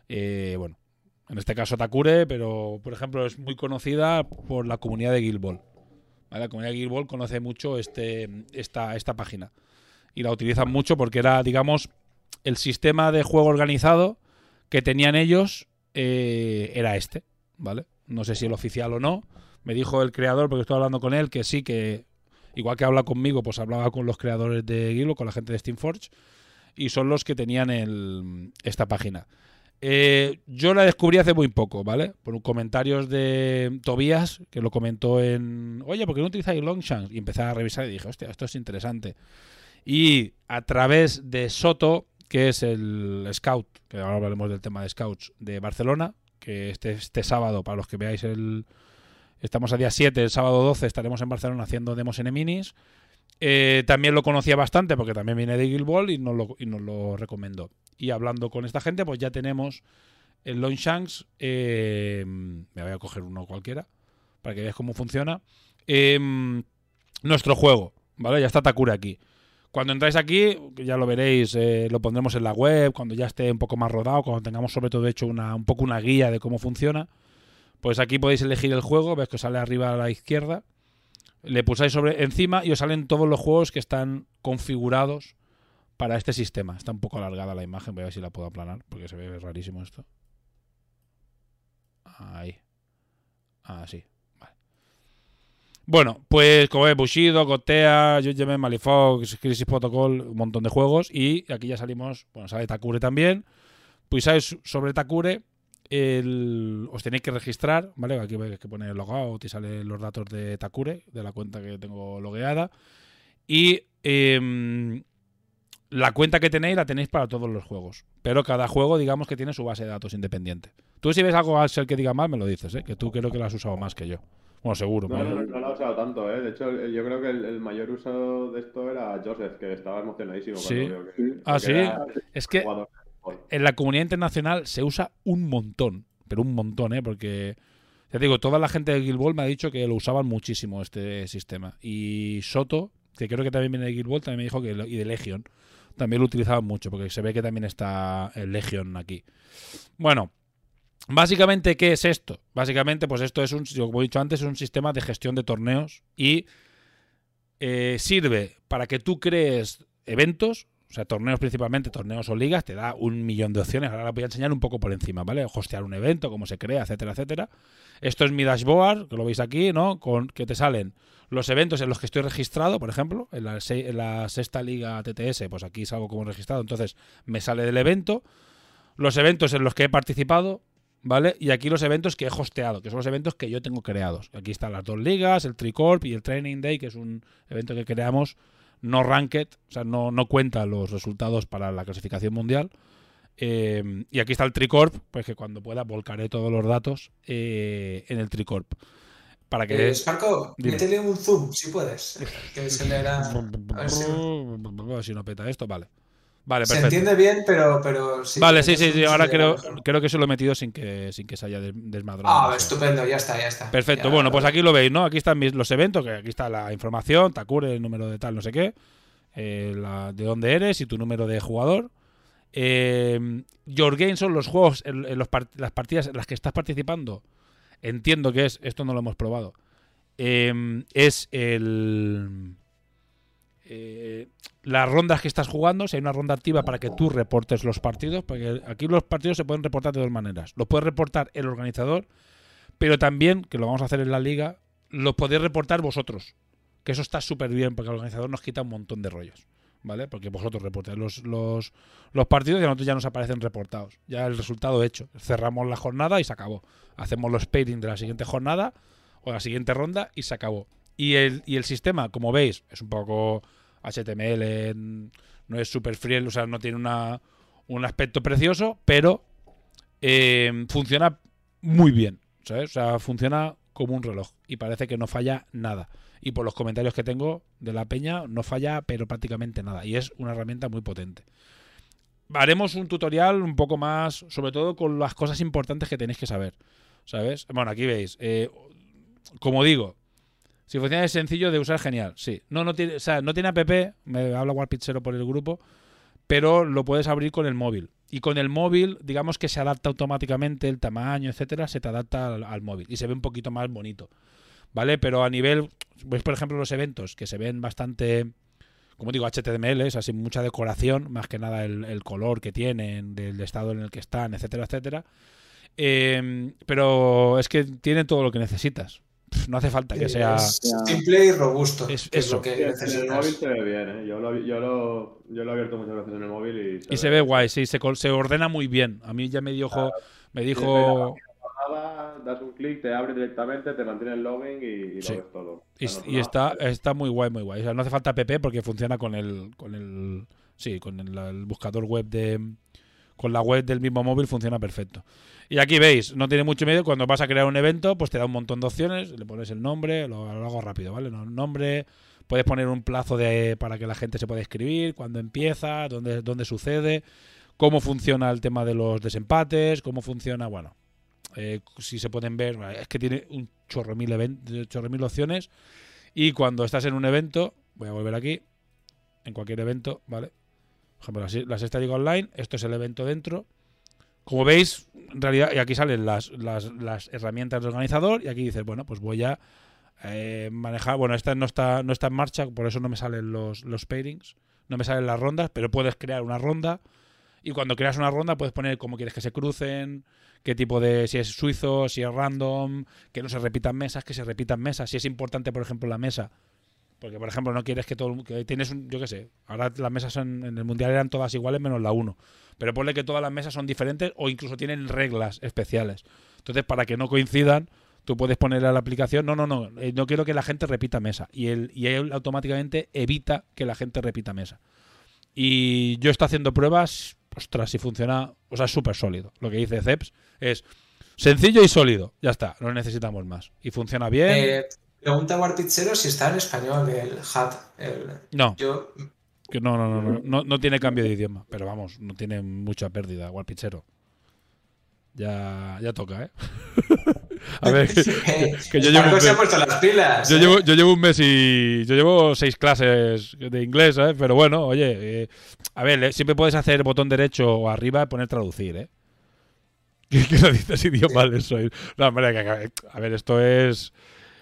eh, bueno, en este caso Takure, pero por ejemplo es muy conocida por la comunidad de Guild Ball. ¿Vale? La comunidad de Guild Ball conoce mucho este, esta, esta página y la utilizan mucho porque era, digamos, el sistema de juego organizado que tenían ellos eh, era este, ¿vale? No sé si el oficial o no. Me dijo el creador, porque estoy hablando con él, que sí, que igual que habla conmigo, pues hablaba con los creadores de Ball, con la gente de Steamforge, y son los que tenían el, esta página. Eh, yo la descubrí hace muy poco, ¿vale? Por comentarios de Tobías, que lo comentó en. Oye, ¿por qué no utilizáis Longshanks? Y empecé a revisar y dije, hostia, esto es interesante. Y a través de Soto, que es el scout, que ahora hablaremos del tema de scouts de Barcelona, que este, este sábado, para los que veáis el. Estamos a día 7, el sábado 12 estaremos en Barcelona haciendo demos en Eminis. Eh, también lo conocía bastante porque también viene de Guild Ball y nos lo, y lo recomendó. Y hablando con esta gente, pues ya tenemos el Longshanks. Eh, me voy a coger uno cualquiera para que veáis cómo funciona. Eh, nuestro juego, ¿vale? Ya está Takure aquí. Cuando entráis aquí, ya lo veréis, eh, lo pondremos en la web, cuando ya esté un poco más rodado, cuando tengamos sobre todo hecho una, un poco una guía de cómo funciona. Pues aquí podéis elegir el juego, ves que sale arriba a la izquierda. Le pulsáis sobre encima y os salen todos los juegos que están configurados para este sistema. Está un poco alargada la imagen, voy a ver si la puedo aplanar, porque se ve rarísimo esto. Ahí. Ah, sí. Vale. Bueno, pues como ves, Bushido, Gotea, Judgment, Malifox, Crisis Protocol, un montón de juegos. Y aquí ya salimos, bueno, sale Takure también. Sabes sobre Takure, el- os tenéis que registrar, ¿vale? Aquí veis que pone logout y salen los datos de Takure, de la cuenta que tengo logueada. Y em, la cuenta que tenéis la tenéis para todos los juegos. Pero cada juego, digamos que tiene su base de datos independiente. Tú si ves algo al ser que diga mal, me lo dices, ¿eh? Que tú creo que lo has usado más que yo. Bueno, seguro. No, no, no lo he usado tanto, ¿eh? De hecho, yo creo que el, el mayor uso de esto era Joseph, que estaba emocionadísimo. cuando Sí. que- Ah, sí. Es que jugador. En la comunidad internacional se usa un montón. pero un montón, ¿eh? Porque, ya digo, toda la gente de Guild Ball me ha dicho que lo usaban muchísimo este sistema. Y Soto, que creo que también viene de Guild Ball, también me dijo que, y de Legion, también lo utilizaban mucho, porque se ve que también está el Legion aquí. Bueno, básicamente, ¿qué es esto? Básicamente, pues esto es un, como he dicho antes, es un sistema de gestión de torneos y eh, sirve para que tú crees eventos, o sea, torneos principalmente, torneos o ligas, te da un millón de opciones. Ahora las voy a enseñar un poco por encima, ¿vale? Hostear un evento, cómo se crea, etcétera, etcétera. Esto es mi dashboard, que lo veis aquí, ¿no? Con que te salen los eventos en los que estoy registrado, por ejemplo, en la, en la sexta liga TTS, pues aquí salgo como registrado, entonces me sale del evento. Los eventos en los que he participado, ¿vale? Y aquí los eventos que he hosteado, que son los eventos que yo tengo creados. Aquí están las dos ligas, el Tricorp y el Training Day, que es un evento que creamos no ranked, o sea, no, no cuenta los resultados para la clasificación mundial. Eh, y aquí está el Tricorp, pues que cuando pueda volcaré todos los datos eh, en el Tricorp. Para que... Eh, Dime. métele un zoom, si puedes. Que se. A ver si, si no peta esto, vale. Vale, se perfecto. entiende bien, pero, pero sí. vale, sí, sí, sí. Ahora se creo, creo que se lo he metido sin que, sin que se haya des- desmadrado. Ah, estupendo, ya está, ya está. Perfecto, Ya- bueno, pues aquí lo veis, ¿no? Aquí están mis, los eventos, que aquí está la información, Takure, el número de tal, no sé qué, eh, la- de dónde eres y tu número de jugador. Eh, Your Game son los juegos, en, los las partidas en las que estás participando. Entiendo que es, esto no lo hemos probado. eh, es el. Eh, las rondas que estás jugando, si hay una ronda activa para que tú reportes los partidos, porque aquí los partidos se pueden reportar de dos maneras. Los puede reportar el organizador pero también, que lo vamos a hacer en la liga, lo podéis reportar vosotros. Que eso está súper bien, porque el organizador nos quita un montón de rollos. ¿Vale? Porque vosotros reportáis los, los, los partidos y a nosotros ya nos aparecen reportados. Ya el resultado hecho. Cerramos la jornada y se acabó. Hacemos los pairing de la siguiente jornada o la siguiente ronda y se acabó. Y el, y el sistema, como veis, es un poco HTML, en- no es super friendly, o sea, no tiene una, un aspecto precioso, pero eh, funciona muy bien. ¿sabes? O sea, funciona como un reloj y parece que no falla nada. Y por los comentarios que tengo de la peña, no falla, pero prácticamente nada. Y es una herramienta muy potente. Haremos un tutorial un poco más, sobre todo con las cosas importantes que tenéis que saber. ¿Sabes? Bueno, aquí veis. eh, como digo, si funciona es sencillo de usar, genial. Sí. No, no tiene, o sea, no tiene app, me habla Warpichero por el grupo, pero lo puedes abrir con el móvil. Y con el móvil, digamos que se adapta automáticamente el tamaño, etcétera, se te adapta al, móvil y se ve un poquito más bonito. ¿Vale? Pero a nivel, veis por ejemplo los eventos que se ven bastante, como digo, HTML, es así mucha decoración, más que nada el, color que tienen, del estado en el que están, etcétera, etcétera. Eh, pero es que tiene todo lo que necesitas. No hace falta que sea. Es simple y robusto. Es- que es eso. lo que Sí, en el móvil se ve bien, ¿eh? Yo lo, yo, lo, yo lo he abierto muchas veces en el móvil y Y se ve guay, sí, se, se ordena muy bien. A mí ya me dijo, me dijo, Nada, das un clic, te abre directamente, te mantiene el login y, y Sí. lo ves todo. y, no- y no- está, está muy guay, muy guay. O sea, no hace falta app porque funciona con el, con el, sí, con el, el buscador web de, con la web del mismo móvil funciona perfecto. Y aquí veis, no tiene mucho miedo. Cuando vas a crear un evento, pues te da un montón de opciones. Le pones el nombre, lo, hago rápido, ¿vale? No, nombre, puedes poner un plazo de, para que la gente se pueda escribir, cuándo empieza, dónde, dónde sucede, cómo funciona el tema de los desempates, cómo funciona, bueno, eh, si se pueden ver, es que tiene un chorro mil, even- chorro mil opciones. Y cuando estás en un evento, voy a volver aquí, en cualquier evento, ¿vale? Por ejemplo, las, las Esta Liga Online, esto es el evento dentro. Como veis, en realidad, y aquí salen las, las, las herramientas del organizador, y aquí dices, bueno, pues voy a eh, manejar. Bueno, esta no está, no está en marcha, por eso no me salen los, los pairings, no me salen las rondas, pero puedes crear una ronda. Y cuando creas una ronda, puedes poner cómo quieres que se crucen, qué tipo de. si es suizo, si es random, que no se repitan mesas, que se repitan mesas, si es importante, por ejemplo, la mesa. Porque, por ejemplo, no quieres que todo. que tienes un. Yo qué sé. Ahora las mesas en el mundial eran todas iguales menos la 1. Pero ponle que todas las mesas son diferentes o incluso tienen reglas especiales. Entonces, para que no coincidan, tú puedes poner a la aplicación. No, no, no. eh, no quiero que la gente repita mesa. Y él, y él automáticamente evita que la gente repita mesa. Y yo estoy haciendo pruebas. Ostras, si funciona. O sea, es súper sólido. Lo que dice Ceps es sencillo y sólido. Ya está. No necesitamos más. Y funciona bien. Eh, pregunta Warpichero si está en español el HUD. el- no. Yo, Que no, no, no, no, no, no tiene cambio de idioma, pero vamos, no tiene mucha pérdida, Warpichero. Ya, ya toca, ¿eh? a ver, que, Eh, que yo llevo Marco un se ha mes- puesto las pilas. yo ¿eh? llevo, yo llevo un mes y. Yo llevo seis clases de inglés, ¿eh? Pero bueno, oye. eh, a ver, eh, siempre puedes hacer botón derecho o arriba y poner traducir, ¿eh? ¿Qué, qué lo dices idioma mal soy? No, hombre, que- que- a ver, esto es.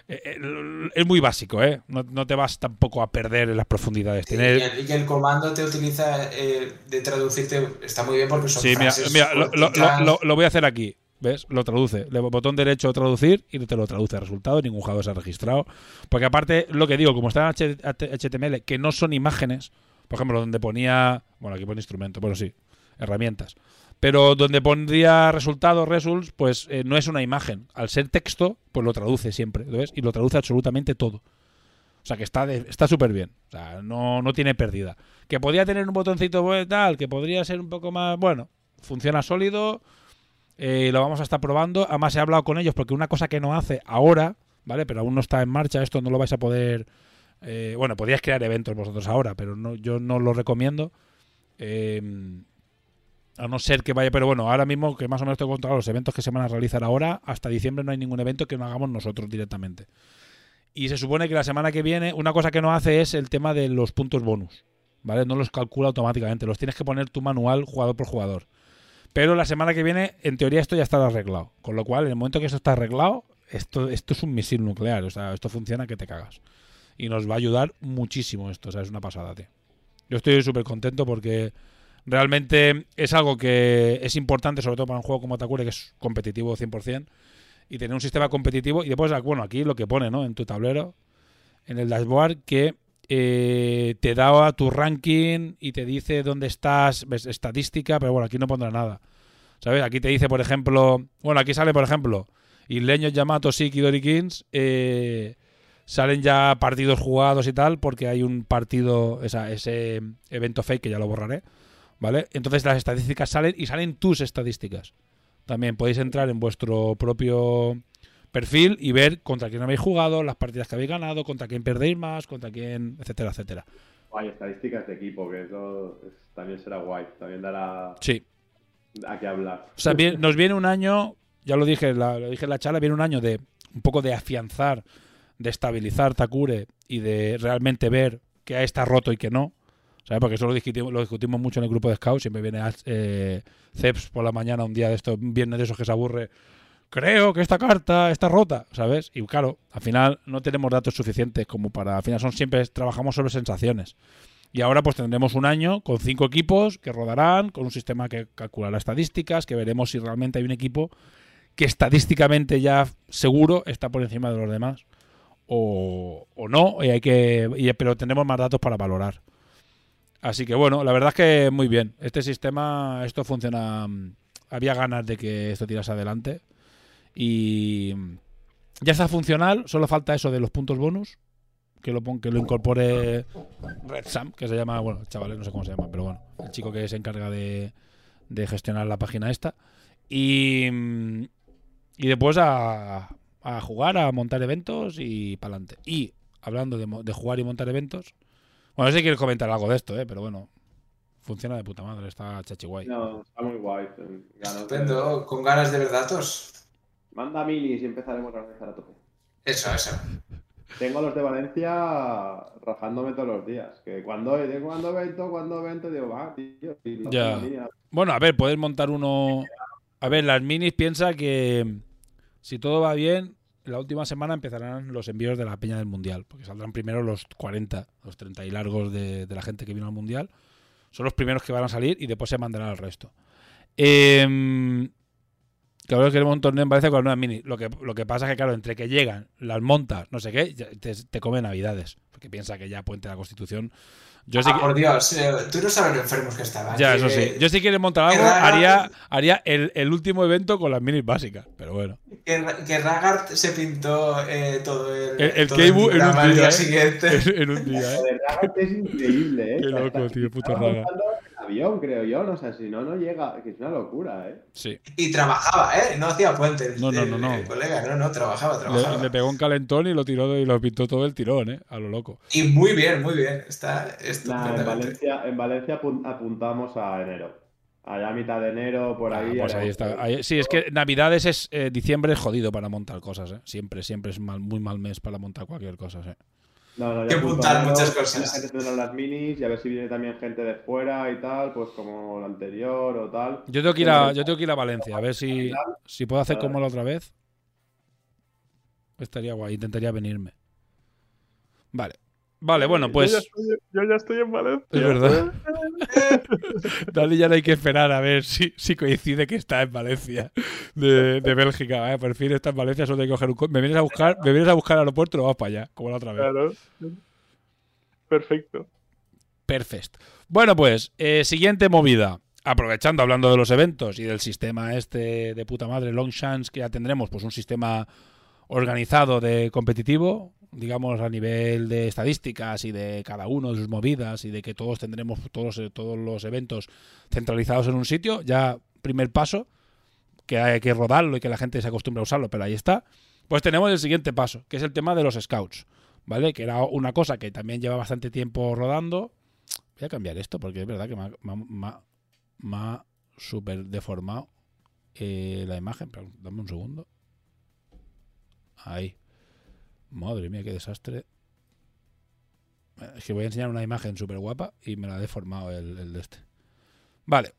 Eh, eh, Es muy básico, ¿eh? No, no te vas tampoco a perder en las profundidades. Sí, y, el, y el comando te utiliza eh, de traducirte está muy bien porque son Sí, mira, frases mira, lo, lo- corticas. lo- lo voy a hacer aquí. ¿Ves? Lo traduce. Le botón derecho traducir y te lo traduce el resultado. Ningún jugador se ha registrado. Porque aparte, lo que digo, como está en HTML, que no son imágenes, por ejemplo, donde ponía. Bueno, aquí pone instrumento, bueno, sí, herramientas. Pero donde pondría resultados, results, pues eh, no es una imagen. Al ser texto, pues lo traduce siempre. ¿Ves? Y lo traduce absolutamente todo. O sea que está de- está súper bien. O sea, no, no tiene pérdida. Que podría tener un botoncito tal, que podría ser un poco más. Bueno, funciona sólido. eh, lo vamos a estar probando. Además, he hablado con ellos porque una cosa que no hace ahora, ¿vale? Pero aún no está en marcha, esto no lo vais a poder. eh, bueno, podríais crear eventos vosotros ahora, pero no, yo no lo recomiendo. Eh, a no ser que vaya, pero bueno, ahora mismo que más o menos tengo controlado los eventos que se van a realizar ahora, hasta diciembre no hay ningún evento que no hagamos nosotros directamente. Y se supone que la semana que viene, una cosa que no hace es el tema de los puntos bonus. ¿Vale? No los calcula automáticamente, los tienes que poner tu manual jugador por jugador. Pero la semana que viene, en teoría, esto ya estará arreglado. Con lo cual, en el momento que esto está arreglado, esto, esto es un misil nuclear. O sea, esto funciona que te cagas. Y nos va a ayudar muchísimo esto. O sea, es una pasada, tío. Yo estoy súper contento porque realmente es algo que es importante, sobre todo para un juego como Takure, que es competitivo 100%. Y tener un sistema competitivo. Y después, bueno, aquí lo que pone, ¿no? En tu tablero, en el dashboard, que eh, te da tu ranking y te dice dónde estás, ves estadística, pero bueno, aquí no pondrá nada. ¿Sabes? Aquí te dice, por ejemplo, bueno, aquí sale, por ejemplo, Isleños, Yamato, Siki, Dori Kings, eh, salen ya partidos jugados y tal, porque hay un partido, ese evento fake que ya lo borraré, ¿vale? Entonces las estadísticas salen y salen tus estadísticas. También podéis entrar en vuestro propio perfil y ver contra quién habéis jugado, las partidas que habéis ganado, contra quién perdéis más, contra quién, etcétera, etcétera. Hay estadísticas de equipo, que eso es- también será guay. También dará Sí. a qué hablar. O sea, bien- nos viene un año, ya lo dije, la- lo dije en la charla, viene un año de un poco de afianzar, de estabilizar Takure y de realmente ver que está roto y que no. ¿Sabes? Porque eso lo discutimos, lo discutimos mucho en el grupo de Scouts. Siempre viene eh, Ceps por la mañana, un día de estos, viernes de esos que se aburre. Creo que esta carta está rota, ¿sabes? Y claro, al final no tenemos datos suficientes como para. Al final son siempre. Trabajamos sobre sensaciones. Y ahora pues tendremos un año con cinco equipos que rodarán, con un sistema que calculará estadísticas, que veremos si realmente hay un equipo que estadísticamente ya seguro está por encima de los demás. O, o no, y hay que, y- pero tendremos más datos para valorar. Así que bueno, la verdad es que muy bien. Este sistema, esto funciona. mm, Había ganas de que esto tirase adelante. Y mm, ya está funcional, solo falta eso de los puntos bonus. Que lo, que lo incorpore Red Sam, que se llama, bueno, chavales, no sé cómo se llama, pero bueno, el chico que se encarga de, gestionar la página esta. Y, mm, y después a, jugar, a montar eventos y para adelante. Y hablando de jugar y montar eventos, bueno, no sé si quieres comentar algo de esto, ¿eh? pero bueno, funciona de puta madre, está chachi guay. No, está muy guay. Ganas de- con ganas de ver datos. Manda minis y empezaremos a organizar a tope. Eso, eso. Tengo a los de Valencia rajándome todos los días. Que cuando, cuando evento, cuando evento, digo, va, tío. Ya. Bueno, a ver, puedes montar uno. A ver, las minis piensa que si todo va bien, la última semana empezarán los envíos de la Peña del Mundial, porque saldrán primero los 40, los 30 y largos de, la gente que vino al Mundial. Son los primeros que van a salir y después se mandará al resto. Eh, claro, queremos un torneo en Valencia con una mini. Lo que, lo que pasa es que, claro, entre que llegan, las montas, no sé qué, te, te come Navidades. Porque piensa que ya Puente de la Constitución. Yo sí ah, que- por Dios, eh, tú no sabes lo enfermos que estaban. ya, que- eso sí. Yo si quiere montar algo, Ragart- haría, haría el, el último evento con las minis básicas. Pero bueno. Que, que Ragart se pintó eh, todo el, El- el todo Keibu en un día, día ¿eh? siguiente. en un día, ¿eh? Lo de Ragat es increíble, ¿eh? Qué loco, tío, puto el avión, creo yo. No sé, si no, no llega. Que es una locura, ¿eh? Sí. Y trabajaba, ¿eh? No hacía puente el, No, no, no, no. el colega, no, no, trabajaba, trabajaba. Le, le pegó un calentón y lo tiró y lo pintó todo el tirón, ¿eh? A lo loco. Y muy bien, muy bien. Está Nah, en. Valencia, en Valencia apun- apuntamos a enero. allá a mitad de enero, por Ah, ahí. pues ahí está. Ahí- sí, es que Navidades es. eh, diciembre es jodido para montar cosas, ¿eh? Siempre, siempre es mal, muy mal mes para montar cualquier cosa, ¿eh? No, no, ya que enero, muchas cosas. Gente tendrá las minis y a ver si viene también gente de fuera y tal, pues como la anterior o tal. Yo tengo que ir a, yo tengo que ir a Valencia, a ver si, si puedo hacer como la otra vez. Estaría guay, intentaría venirme. Vale. Vale, bueno, Yo pues. ya estoy, yo ya estoy en Valencia. Es verdad. Dale, ya no hay que esperar a ver si, si coincide que está en Valencia de, de Bélgica. ¿eh? Por fin está en Valencia, solo tengo que coger un Me vienes a buscar, me vienes a buscar al aeropuerto y lo vas para allá, como la otra vez. Claro. Perfecto. Perfecto. Bueno, pues, eh, siguiente movida. Aprovechando, hablando de los eventos y del sistema este de puta madre, Longchance, que ya tendremos, pues un sistema organizado de competitivo, digamos a nivel de estadísticas y de cada uno de sus movidas y de que todos tendremos todos, eh, todos los eventos centralizados en un sitio. Ya, primer paso, que hay que rodarlo y que la gente se acostumbre a usarlo, pero ahí está. Pues tenemos el siguiente paso, que es el tema de los scouts, ¿vale? Que era una cosa que también lleva bastante tiempo rodando. Voy a cambiar esto porque es verdad que me ha, súper deformado eh, la imagen. Dame un segundo. Ahí. Madre mía, qué desastre. Es que voy a enseñar una imagen súper guapa y me la ha deformado el, el de este. Vale.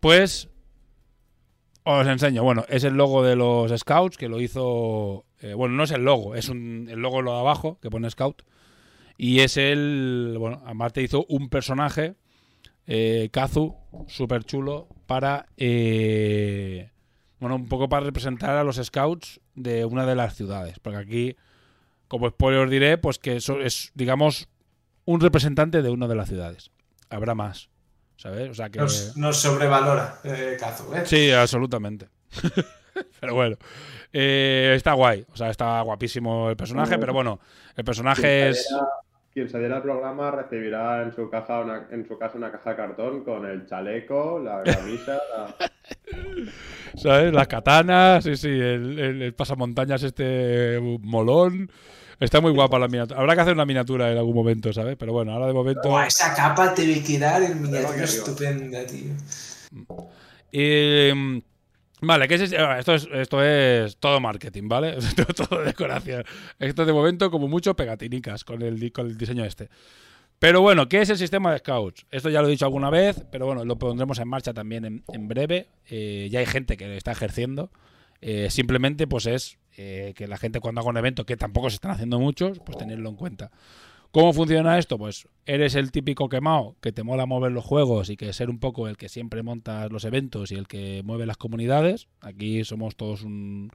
Pues os enseño. Bueno, es el logo de los Scouts que lo hizo. eh, bueno, no es el logo, es un, el logo lo de abajo que pone Scout. Y es el. Bueno, Marte hizo un personaje, eh, Kazu, súper chulo, para. eh, bueno, un poco para representar a los Scouts de una de las ciudades. Porque aquí, como spoiler os diré, pues que eso es, digamos, un representante de una de las ciudades. Habrá más. ¿Sabes? O sea que. Nos, nos sobrevalora eh, Kazu, ¿eh? Sí, absolutamente. pero bueno, eh, está guay. O sea, está guapísimo el personaje, pero bueno, el personaje es. Quien se adhiera al programa recibirá en su caja una, en su casa una caja de cartón con el chaleco, la camisa, la... ¿Sabes? Las katanas, sí, sí, el, el- el pasamontañas este molón. Está muy guapa la miniatura. Habrá que hacer una miniatura en algún momento, ¿sabes? Pero bueno, ahora de momento. Buah, esa capa te debe quedar en miniatura estupenda, tío. Eh, vale, ¿qué es ah, esto, es, esto es todo marketing, ¿vale? Todo decoración. Esto de momento, como mucho, pegatinicas con el, con el diseño este. Pero bueno, ¿qué es el sistema de Scouts? Esto ya lo he dicho alguna vez, pero bueno, lo pondremos en marcha también en, breve. Eh, ya hay gente que lo está ejerciendo. Eh, simplemente, pues es eh, que la gente cuando haga un evento, que tampoco se están haciendo muchos, pues tenerlo en cuenta. ¿Cómo funciona esto? Pues eres el típico quemado que te mola mover los juegos y que ser un poco el que siempre montas los eventos y el que mueve las comunidades. Aquí somos todos un...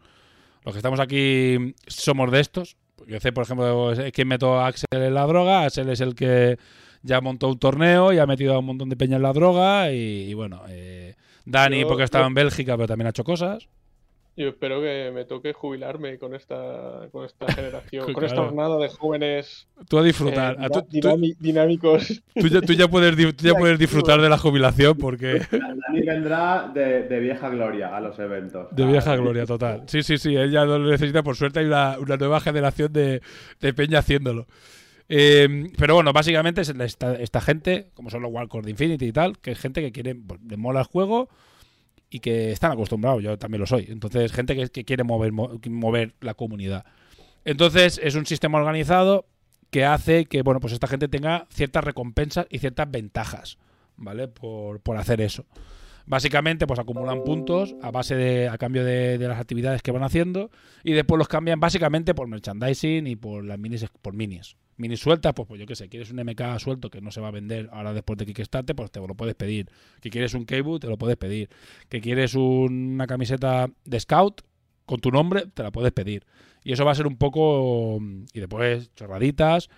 Los que estamos aquí somos de estos. Yo sé, por ejemplo, es quien meto a Axel en la droga. Axel es el que ya montó un torneo y ha metido a un montón de peña en la droga. Y, y bueno, eh, Dani Yo- porque estaba yo- en Bélgica pero también ha hecho cosas. Yo espero que me toque jubilarme con esta, con esta generación, con esta jornada de jóvenes Tú a disfrutar. eh, tú, dinámicos. tú ya, tú ya puedes, tú ya puedes disfrutar de la jubilación porque... Dani vendrá de, de vieja gloria a los eventos. De vieja gloria, total. Sí, sí, sí, él ya no lo necesita. Por suerte hay una, una nueva generación de, de peña haciéndolo. Eh, pero bueno, básicamente es esta, esta gente, como son los de Infinity y tal, que es gente que quiere, pues, le mola el juego y que están acostumbrados, yo también lo soy. Entonces, gente que, quiere mover, mo- mover la comunidad. Entonces, es un sistema organizado que hace que, bueno, pues esta gente tenga ciertas recompensas y ciertas ventajas, ¿vale? Por, por hacer eso. Básicamente, pues acumulan puntos a base de, a cambio de, de las actividades que van haciendo y después los cambian básicamente por merchandising y por las minis, por minis. Minis sueltas, pues, pues yo qué sé, quieres un MK suelto que no se va a vender ahora después de Kickstarter, pues te lo puedes pedir. Que quieres un Keibu, te lo puedes pedir. Que quieres un- una camiseta de Scout con tu nombre, te la puedes pedir. Y eso va a ser un poco. Y después, chorraditas.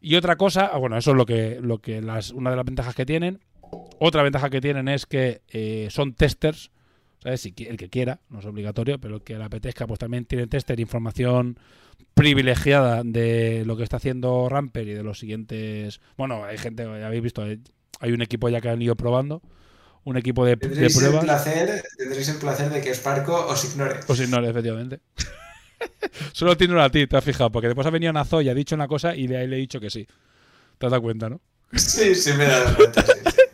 Y otra cosa, ah, bueno, eso es lo que, lo que las, una de las ventajas que tienen. Otra ventaja que tienen es que eh, son testers. ¿Sabes? Si el que quiera, no es obligatorio, pero el que le apetezca, pues también tiene tester, información privilegiada de lo que está haciendo Ramper y de los siguientes. Bueno, hay gente, ya habéis visto, hay, un equipo ya que han ido probando. Un equipo de, de Tendréis el, pruebas. placer, tendréis el placer de que Sparco os ignore. Pues ignore, efectivamente. Solo tiene una a ti, te has fijado, porque después ha venido Nazo y ha dicho una cosa y le, le he dicho que sí. ¿Te has dado cuenta, no? Sí, sí me he dado cuenta.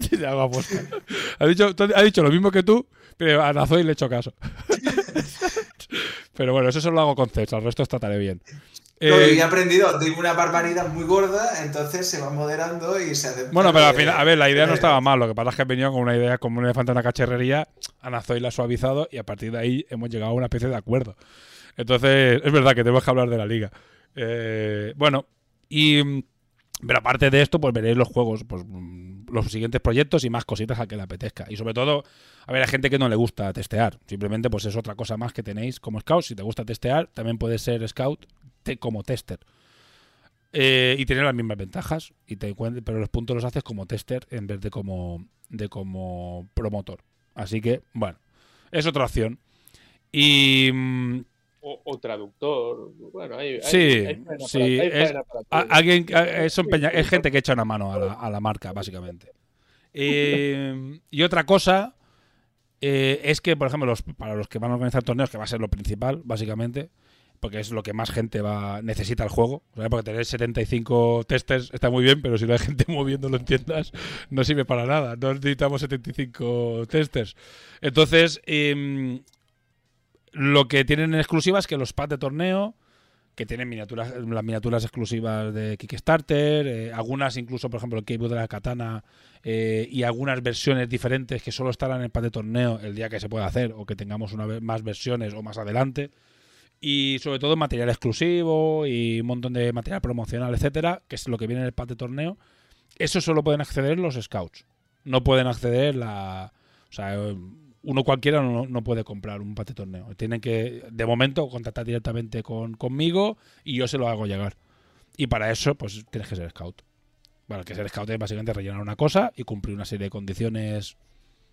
sí. aposta. Ha dicho, ha dicho lo mismo que tú, pero a Nazoy le he hecho caso. pero bueno, eso solo lo hago con César, el resto trataré bien. No, Eh, y he aprendido, digo una barbaridad muy gorda, entonces se va moderando y se hace. bueno, pero al final, a ver, la idea no Eh, estaba mal. Lo que pasa es que he venido con una idea como un elefante en una cacharrería. A Nazoy la ha suavizado y a partir de ahí hemos llegado a una especie de acuerdo. Entonces, es verdad que tenemos que hablar de la liga. Eh, bueno, y. mm, Pero aparte de esto, pues veréis los juegos, pues mm, los siguientes proyectos y más cositas a que le apetezca. Y sobre todo, a ver, hay gente que no le gusta testear. Simplemente, pues es otra cosa más que tenéis como scout. Si te gusta testear, también puedes ser scout como tester. Eh, y tener las mismas ventajas. Y te pero los puntos los haces como tester en vez de como, de como promotor. Así que, bueno, es otra opción. Y mm, O, o traductor. Bueno, hay, hay- Sí, hay sí, para- hay es- a- alguien, es, son peña- es gente que echa una mano a la, a la marca, básicamente. Eh, y otra cosa eh, es que, por ejemplo, los, para los que van a organizar torneos, que va a ser lo principal, básicamente, porque es lo que más gente va necesita el juego. ¿sabes? Porque tener 75 testers está muy bien, pero si no hay gente moviéndolo en tiendas, no sirve para nada. No necesitamos 75 testers. Entonces, em, lo que tienen en exclusiva es que los pads de torneo, que tienen miniaturas, las miniaturas exclusivas de Kickstarter, eh, algunas incluso, por ejemplo, el Keyboard de la Katana eh, y algunas versiones diferentes que solo estarán en el pad de torneo el día que se pueda hacer o que tengamos una vez más versiones o más adelante. Y sobre todo material exclusivo y un montón de material promocional, etcétera, que es lo que viene en el pad de torneo. Eso solo pueden acceder los scouts. No pueden acceder la. O sea, uno cualquiera no, no puede comprar un pad de torneo. Tienen que, de momento, contactar directamente con, conmigo y yo se lo hago llegar. Y para eso, pues tienes que ser scout. Bueno, que ser scout es básicamente rellenar una cosa y cumplir una serie de condiciones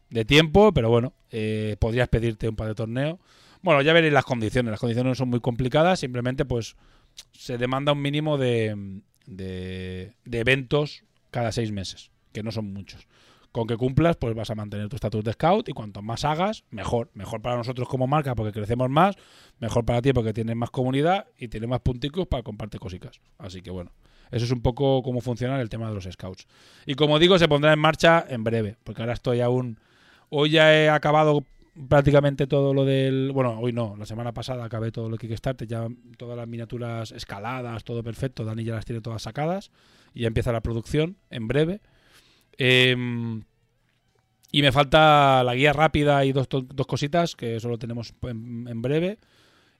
de tiempo, pero bueno, eh, podrías pedirte un par de torneo. Bueno, ya veréis las condiciones. Las condiciones no son muy complicadas, simplemente pues se demanda un mínimo de, de eventos cada seis meses, que no son muchos. Con que cumplas, pues vas a mantener tu estatus de scout y cuanto más hagas, mejor. Mejor para nosotros como marca porque crecemos más, mejor para ti porque tienes más comunidad y tienes más punticos para compartir cositas. Así que bueno, eso es un poco cómo funciona el tema de los scouts. Y como digo, se pondrá en marcha en breve, porque ahora estoy aún... Hoy ya he acabado prácticamente todo lo del... Bueno, hoy no, la semana pasada acabé todo lo que Kickstarter, ya todas las miniaturas escaladas, todo perfecto, Dani ya las tiene todas sacadas y ya empieza la producción en breve. Em, y me falta la guía rápida y dos, dos cositas que solo tenemos en, breve.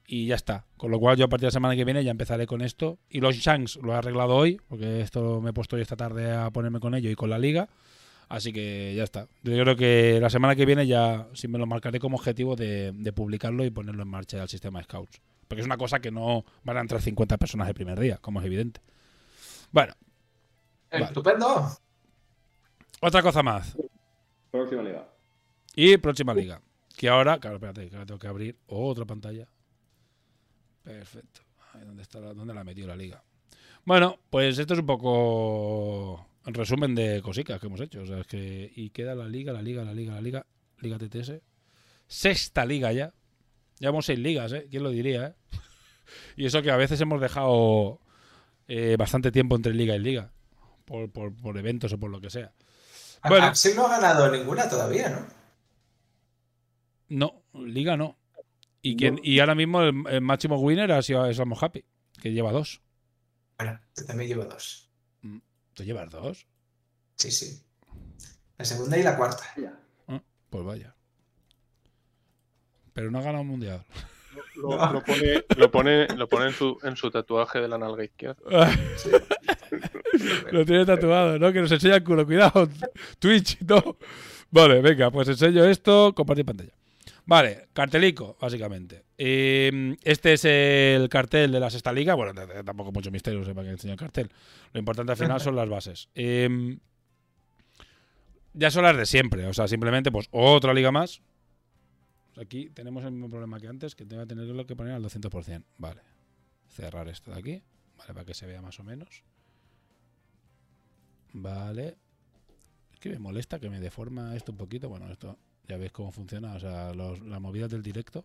Y ya está. Con lo cual yo a partir de la semana que viene ya empezaré con esto. Y los Shanks lo he arreglado hoy, porque esto me he puesto hoy esta tarde a ponerme con ello y con la liga. Así que ya está. Yo creo que la semana que viene ya sí me lo marcaré como objetivo de, de publicarlo y ponerlo en marcha al sistema Scouts. Porque es una cosa que no van a entrar 50 personas el primer día, como es evidente. Bueno, vale. Otra cosa más. Próxima liga. Y próxima liga. Que ahora, claro, espérate, que ahora tengo que abrir otra pantalla. Perfecto. Ahí, ¿dónde, está la, ¿Dónde la ha metido la liga? Bueno, pues esto es un poco el resumen de cositas que hemos hecho. O sea, es que. Y queda la liga, la liga, la liga, la liga. Liga TTS. Sexta liga ya. Llevamos seis ligas, ¿eh? ¿Quién lo diría, eh? y eso que a veces hemos dejado eh, bastante tiempo entre liga y liga. Por, por, por eventos o por lo que sea. Bueno. Axel no ha ganado ninguna todavía, ¿no? No, liga no. Y, quien, y ahora mismo el, el máximo winner ha sido Happy, que lleva dos. Bueno, yo también llevo dos. ¿Tú llevas dos? Sí, sí. La segunda y la cuarta. Ah, pues vaya. Pero no ha ganado un mundial. Lo, lo pone, lo pone, lo pone en, su, en su tatuaje de la nalga izquierda. Lo tiene tatuado, ¿no? Que nos enseña el culo. Cuidado. Twitch, no. Vale, venga, pues enseño esto. Compartir pantalla. Vale, cartelico, básicamente. Eh, este es el cartel de la sexta liga. Bueno, tampoco mucho misterio, sepa que enseño el cartel. Lo importante al final son las bases. Eh, ya son las de siempre. O sea, simplemente, pues, otra liga más. Aquí tenemos el mismo problema que antes, que tengo que tenerlo que poner al 200%. Vale. Cerrar esto de aquí. Vale, para que se vea más o menos. Vale. Es que me molesta que me deforma esto un poquito. Bueno, esto ya veis cómo funciona. O sea, los, las movidas del directo.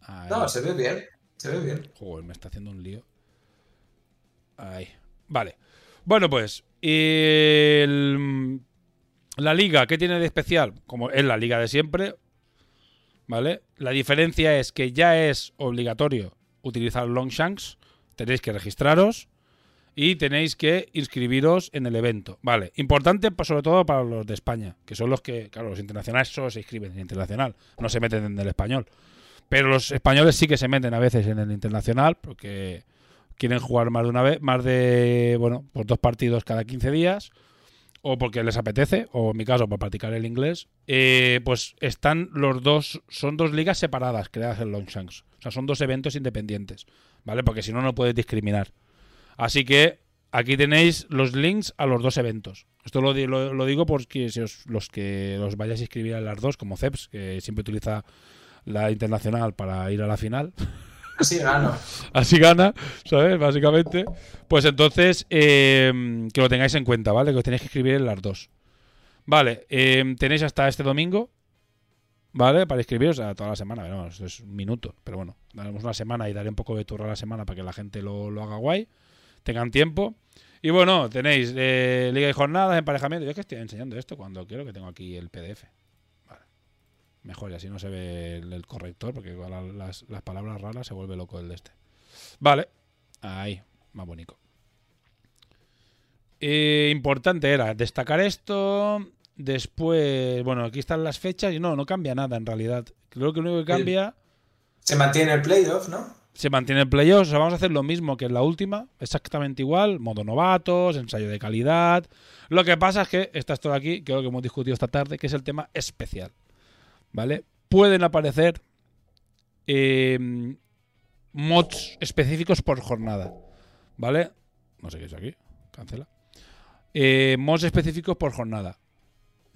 Ahí. No, se ve bien. Se ve bien. Joder, me está haciendo un lío. Ahí. Vale. Bueno, pues. El... La liga, ¿qué tiene de especial? Como es la liga de siempre, ¿vale? La diferencia es que ya es obligatorio utilizar Longshanks, tenéis que registraros y tenéis que inscribiros en el evento. Vale, importante sobre todo para los de España, que son los que, claro, los internacionales solo se inscriben en internacional, no se meten en el español. Pero los españoles sí que se meten a veces en el internacional porque quieren jugar más de una vez, más de, bueno, pues dos partidos cada 15 días o porque les apetece, o en mi caso por practicar el inglés, eh, pues están los dos, son dos ligas separadas creadas en Longshanks. O sea, son dos eventos independientes, ¿vale? Porque si no, no puedes discriminar. Así que aquí tenéis los links a los dos eventos. Esto lo, lo- lo digo porque si os- los que los vayáis a inscribir a las dos, como CEPS, que siempre utiliza la internacional para ir a la final, Así gano. así gana, ¿sabes? Básicamente. Pues entonces, eh, que lo tengáis en cuenta, ¿vale? Que os tenéis que escribir en las dos. Vale, eh, tenéis hasta este domingo, ¿vale? Para inscribiros a toda la semana, veremos, es un minuto, pero bueno, daremos una semana y daré un poco de turra a la semana para que la gente lo, lo haga guay, tengan tiempo. Y bueno, tenéis eh, liga y jornadas, emparejamiento. Yo es que estoy enseñando esto cuando quiero que tengo aquí el PDF. Vale. Mejor, y así no se ve el, el corrector, porque igual a las, las palabras raras se vuelve loco el de este. Vale. Ahí, más bonito. Eh, importante era destacar esto. Después, bueno, aquí están las fechas y no, no cambia nada en realidad. Creo que lo único que cambia Se mantiene el playoff, ¿no? Se mantiene el playoff. O sea, vamos a hacer lo mismo que en la última, exactamente igual. Modo novatos, ensayo de calidad. Lo que pasa es que está esto de aquí, que es lo que hemos discutido esta tarde, que es el tema especial. ¿Vale? Pueden aparecer eh, mods específicos por jornada. ¿Vale? No sé qué es aquí. Cancela. Eh, mods específicos por jornada.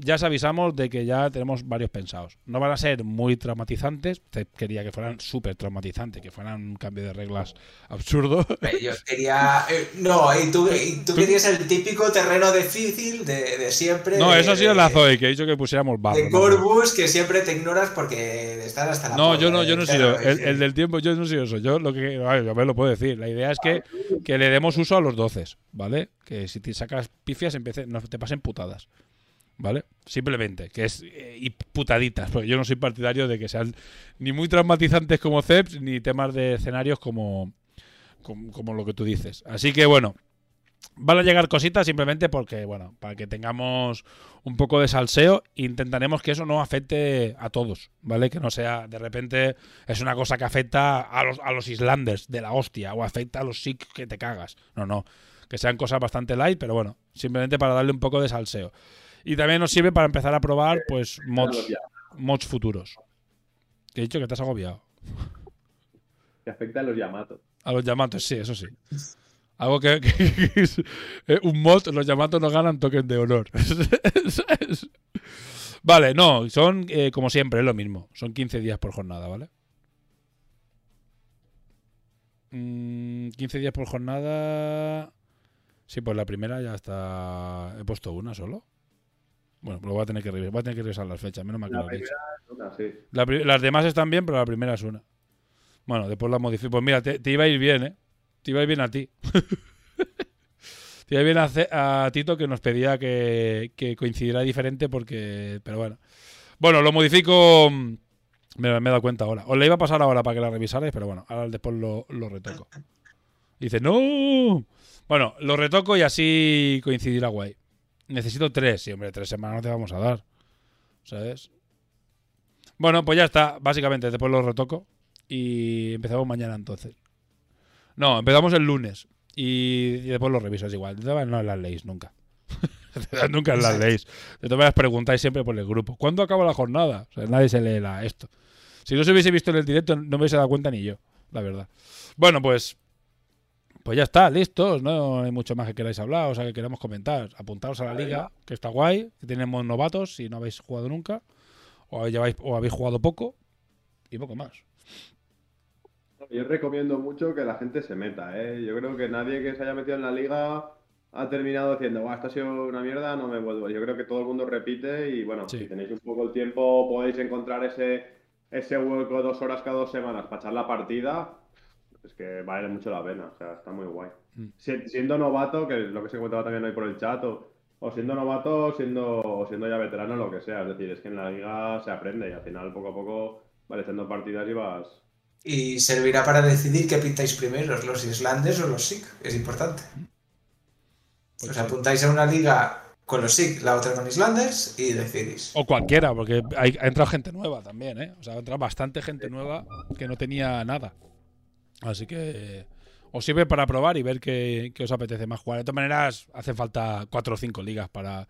Ya os avisamos de que ya tenemos varios pensados. No van a ser muy traumatizantes. Te- Quería que fueran súper traumatizantes, que fueran un cambio de reglas absurdo. Eh, Yo quería. eh, no, y tú, y tú querías el típico terreno difícil de, de siempre. No, de- eso ha sido de- la Zoe, que ha dicho que pusiéramos barro. De ¿no? Corbus que siempre te ignoras porque estás hasta la No, yo no, yo no he sido. El, del tiempo, yo no he sido eso. Yo lo que. Yo me lo puedo decir. La idea es que, que le demos uso a los 12, ¿vale? Que si te sacas pifias, empiece, no te pasen putadas. ¿Vale? Simplemente, que es. eh, y putaditas, porque yo no soy partidario de que sean ni muy traumatizantes como CEPS, ni temas de escenarios como, como, lo que tú dices. Así que bueno. Van a llegar cositas simplemente porque, bueno, para que tengamos un poco de salseo, intentaremos que eso no afecte a todos, ¿vale? Que no sea, de repente, es una cosa que afecta a los, a los Islanders de la hostia o afecta a los Sikh que te cagas. No, no. Que sean cosas bastante light, pero bueno, simplemente para darle un poco de salseo. Y también nos sirve para empezar a probar, pues, mods, mods futuros. Que he dicho que te has agobiado. Que afecta a los Yamato. A los Yamatos, sí, eso sí. Algo que, que- que es, eh, un mod, los Yamatos no ganan token de honor. Vale, no, son eh, como siempre, es lo mismo. Son 15 días por jornada, ¿vale? Mm, 15 días por jornada. Sí, pues la primera ya está. He puesto una solo. Bueno, pues lo voy a tener que revisar. A tener que revisar las fechas. Menos mal que La primera es una, sí. La pri- las demás están bien, pero la primera es una. Bueno, después la modifico. Pues mira, te, te iba a ir bien, ¿eh? Te iba a ir bien a ti. te iba a ir bien a, Tito que nos pedía que, que coincidiera diferente porque... Pero bueno. Bueno, lo modifico... mm, Me, me he dado cuenta ahora. Os la iba a pasar ahora para que la revisarais, pero bueno, ahora después lo, lo retoco. Dice, no. Bueno, lo retoco y así coincidirá guay. Necesito tres. Sí, hombre, tres semanas no te vamos a dar. ¿Sabes? Bueno, pues ya está. Básicamente, después lo retoco. Y empezamos mañana entonces. No, empezamos el lunes. Y, y después lo revisas igual. No las leéis nunca. nunca las leéis. De todas maneras, preguntáis siempre por el grupo. ¿Cuándo acaba la jornada? O sea, nadie se lee la, esto. Si no se hubiese visto en el directo, no me hubiese dado cuenta ni yo, la verdad. Bueno, pues. Pues ya está, listos. No hay mucho más que queráis hablar, o sea, que queramos comentar. Apuntaos a la liga, que está guay. Que tenemos novatos si no habéis jugado nunca. O, lleváis, o habéis jugado poco. Y poco más. Yo recomiendo mucho que la gente se meta, ¿eh? Yo creo que nadie que se haya metido en la liga ha terminado diciendo, "Buah, esto ha sido una mierda, no me vuelvo. Yo creo que todo el mundo repite y bueno, Sí. si tenéis un poco el tiempo, podéis encontrar ese, ese hueco dos horas cada dos semanas para echar la partida. Es que vale mucho la pena, o sea, está muy guay. Mm. Si- Siendo novato, que es lo que se comentaba también hoy por el chat, o o siendo novato o siendo, o siendo ya veterano, lo que sea. Es decir, es que en la liga se aprende y al final poco a poco vas haciendo partidas y vas... Y servirá para decidir qué pintáis primero, los Islanders o los SIG, es importante. Pues Os sí. apuntáis a una liga con los SIG, la otra con Islanders y decidís. O cualquiera, porque hay- ha entrado gente nueva también, ¿eh? O sea, ha entrado bastante gente nueva que no tenía nada. Así que os sirve para probar y ver qué, os apetece más jugar. De todas maneras, hace falta cuatro o cinco ligas para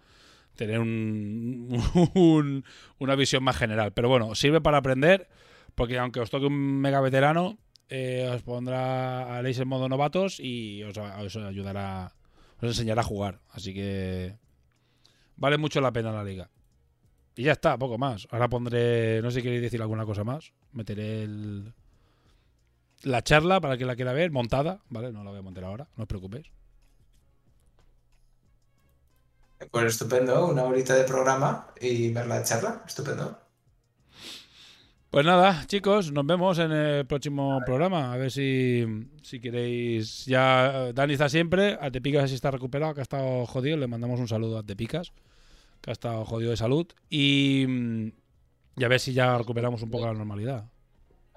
tener un, un- una visión más general. Pero bueno, sirve para aprender, porque aunque os toque un mega veterano, eh, os pondrá, haréis en modo novatos y os, os ayudará, os enseñará a jugar. Así que vale mucho la pena la liga. Y ya está, poco más. Ahora pondré, no sé si queréis decir alguna cosa más. Meteré el, la charla para que la quiera ver, montada, ¿vale? No la voy a montar ahora, no os preocupéis. Pues estupendo, una horita de programa y ver la charla, estupendo. Pues nada, chicos, nos vemos en el próximo programa. A ver si, si queréis. Ya Dani está siempre. A Tepicas si está recuperado, que ha estado jodido. Le mandamos un saludo a Tepicas, que ha estado jodido de salud. Y, mm, y a ver si ya recuperamos un poco la normalidad.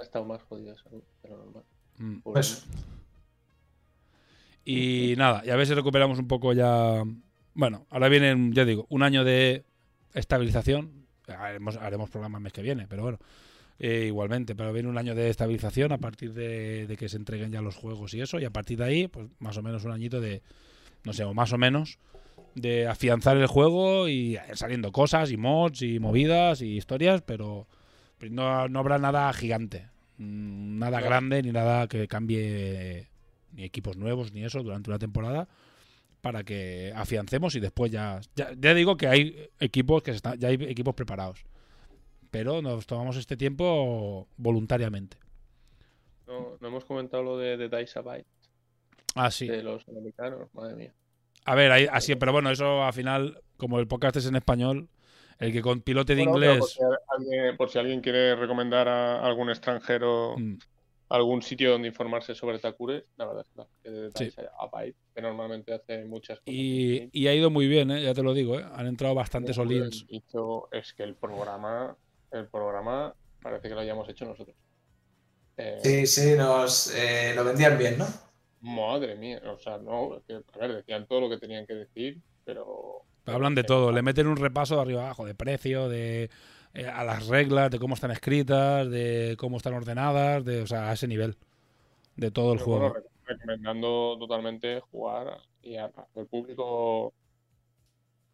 Ha estado más jodido de lo normal. Mm. Pues Y nada, y a ver si recuperamos un poco ya. Bueno, ahora viene, ya digo, un año de estabilización. Haremos, haremos programa el mes que viene, pero bueno, eh, igualmente. Pero viene un año de estabilización a partir de, de que se entreguen ya los juegos y eso. Y a partir de ahí, pues más o menos un añito de, no sé, o más o menos, de afianzar el juego y saliendo cosas y mods y movidas y historias, pero, pero no, no habrá nada gigante. Mm, Nada grande ni nada que cambie ni equipos nuevos ni eso durante una temporada para que afiancemos y después ya ya, ya digo que hay equipos que se están, ya hay equipos preparados pero nos tomamos este tiempo voluntariamente. No, no hemos comentado lo de, de Dice ah sí. De los americanos, madre mía. a ver ahí- así pero bueno eso al final como el podcast es en español el que con pilote de Bueno, inglés Por si, alguien, por si alguien quiere recomendar a algún extranjero mm, algún sitio donde informarse sobre Takure, la verdad es que la gente de Sí. Byte, que normalmente hace muchas cosas. y, y ha ido muy bien ¿eh? ya te lo digo ¿eh? han entrado bastantes olins es que el programa, el programa parece que lo hayamos hecho nosotros. Eh, sí, sí, nos eh, lo vendían bien, ¿no? Madre mía, o sea, no, es que, a ver, decían todo lo que tenían que decir, pero... Hablan de todo, le meten un repaso de arriba abajo, de precio, de eh, a las reglas, de cómo están escritas, de cómo están ordenadas, de, o sea, a ese nivel de todo el juego. bueno, recomendando totalmente jugar y a- al público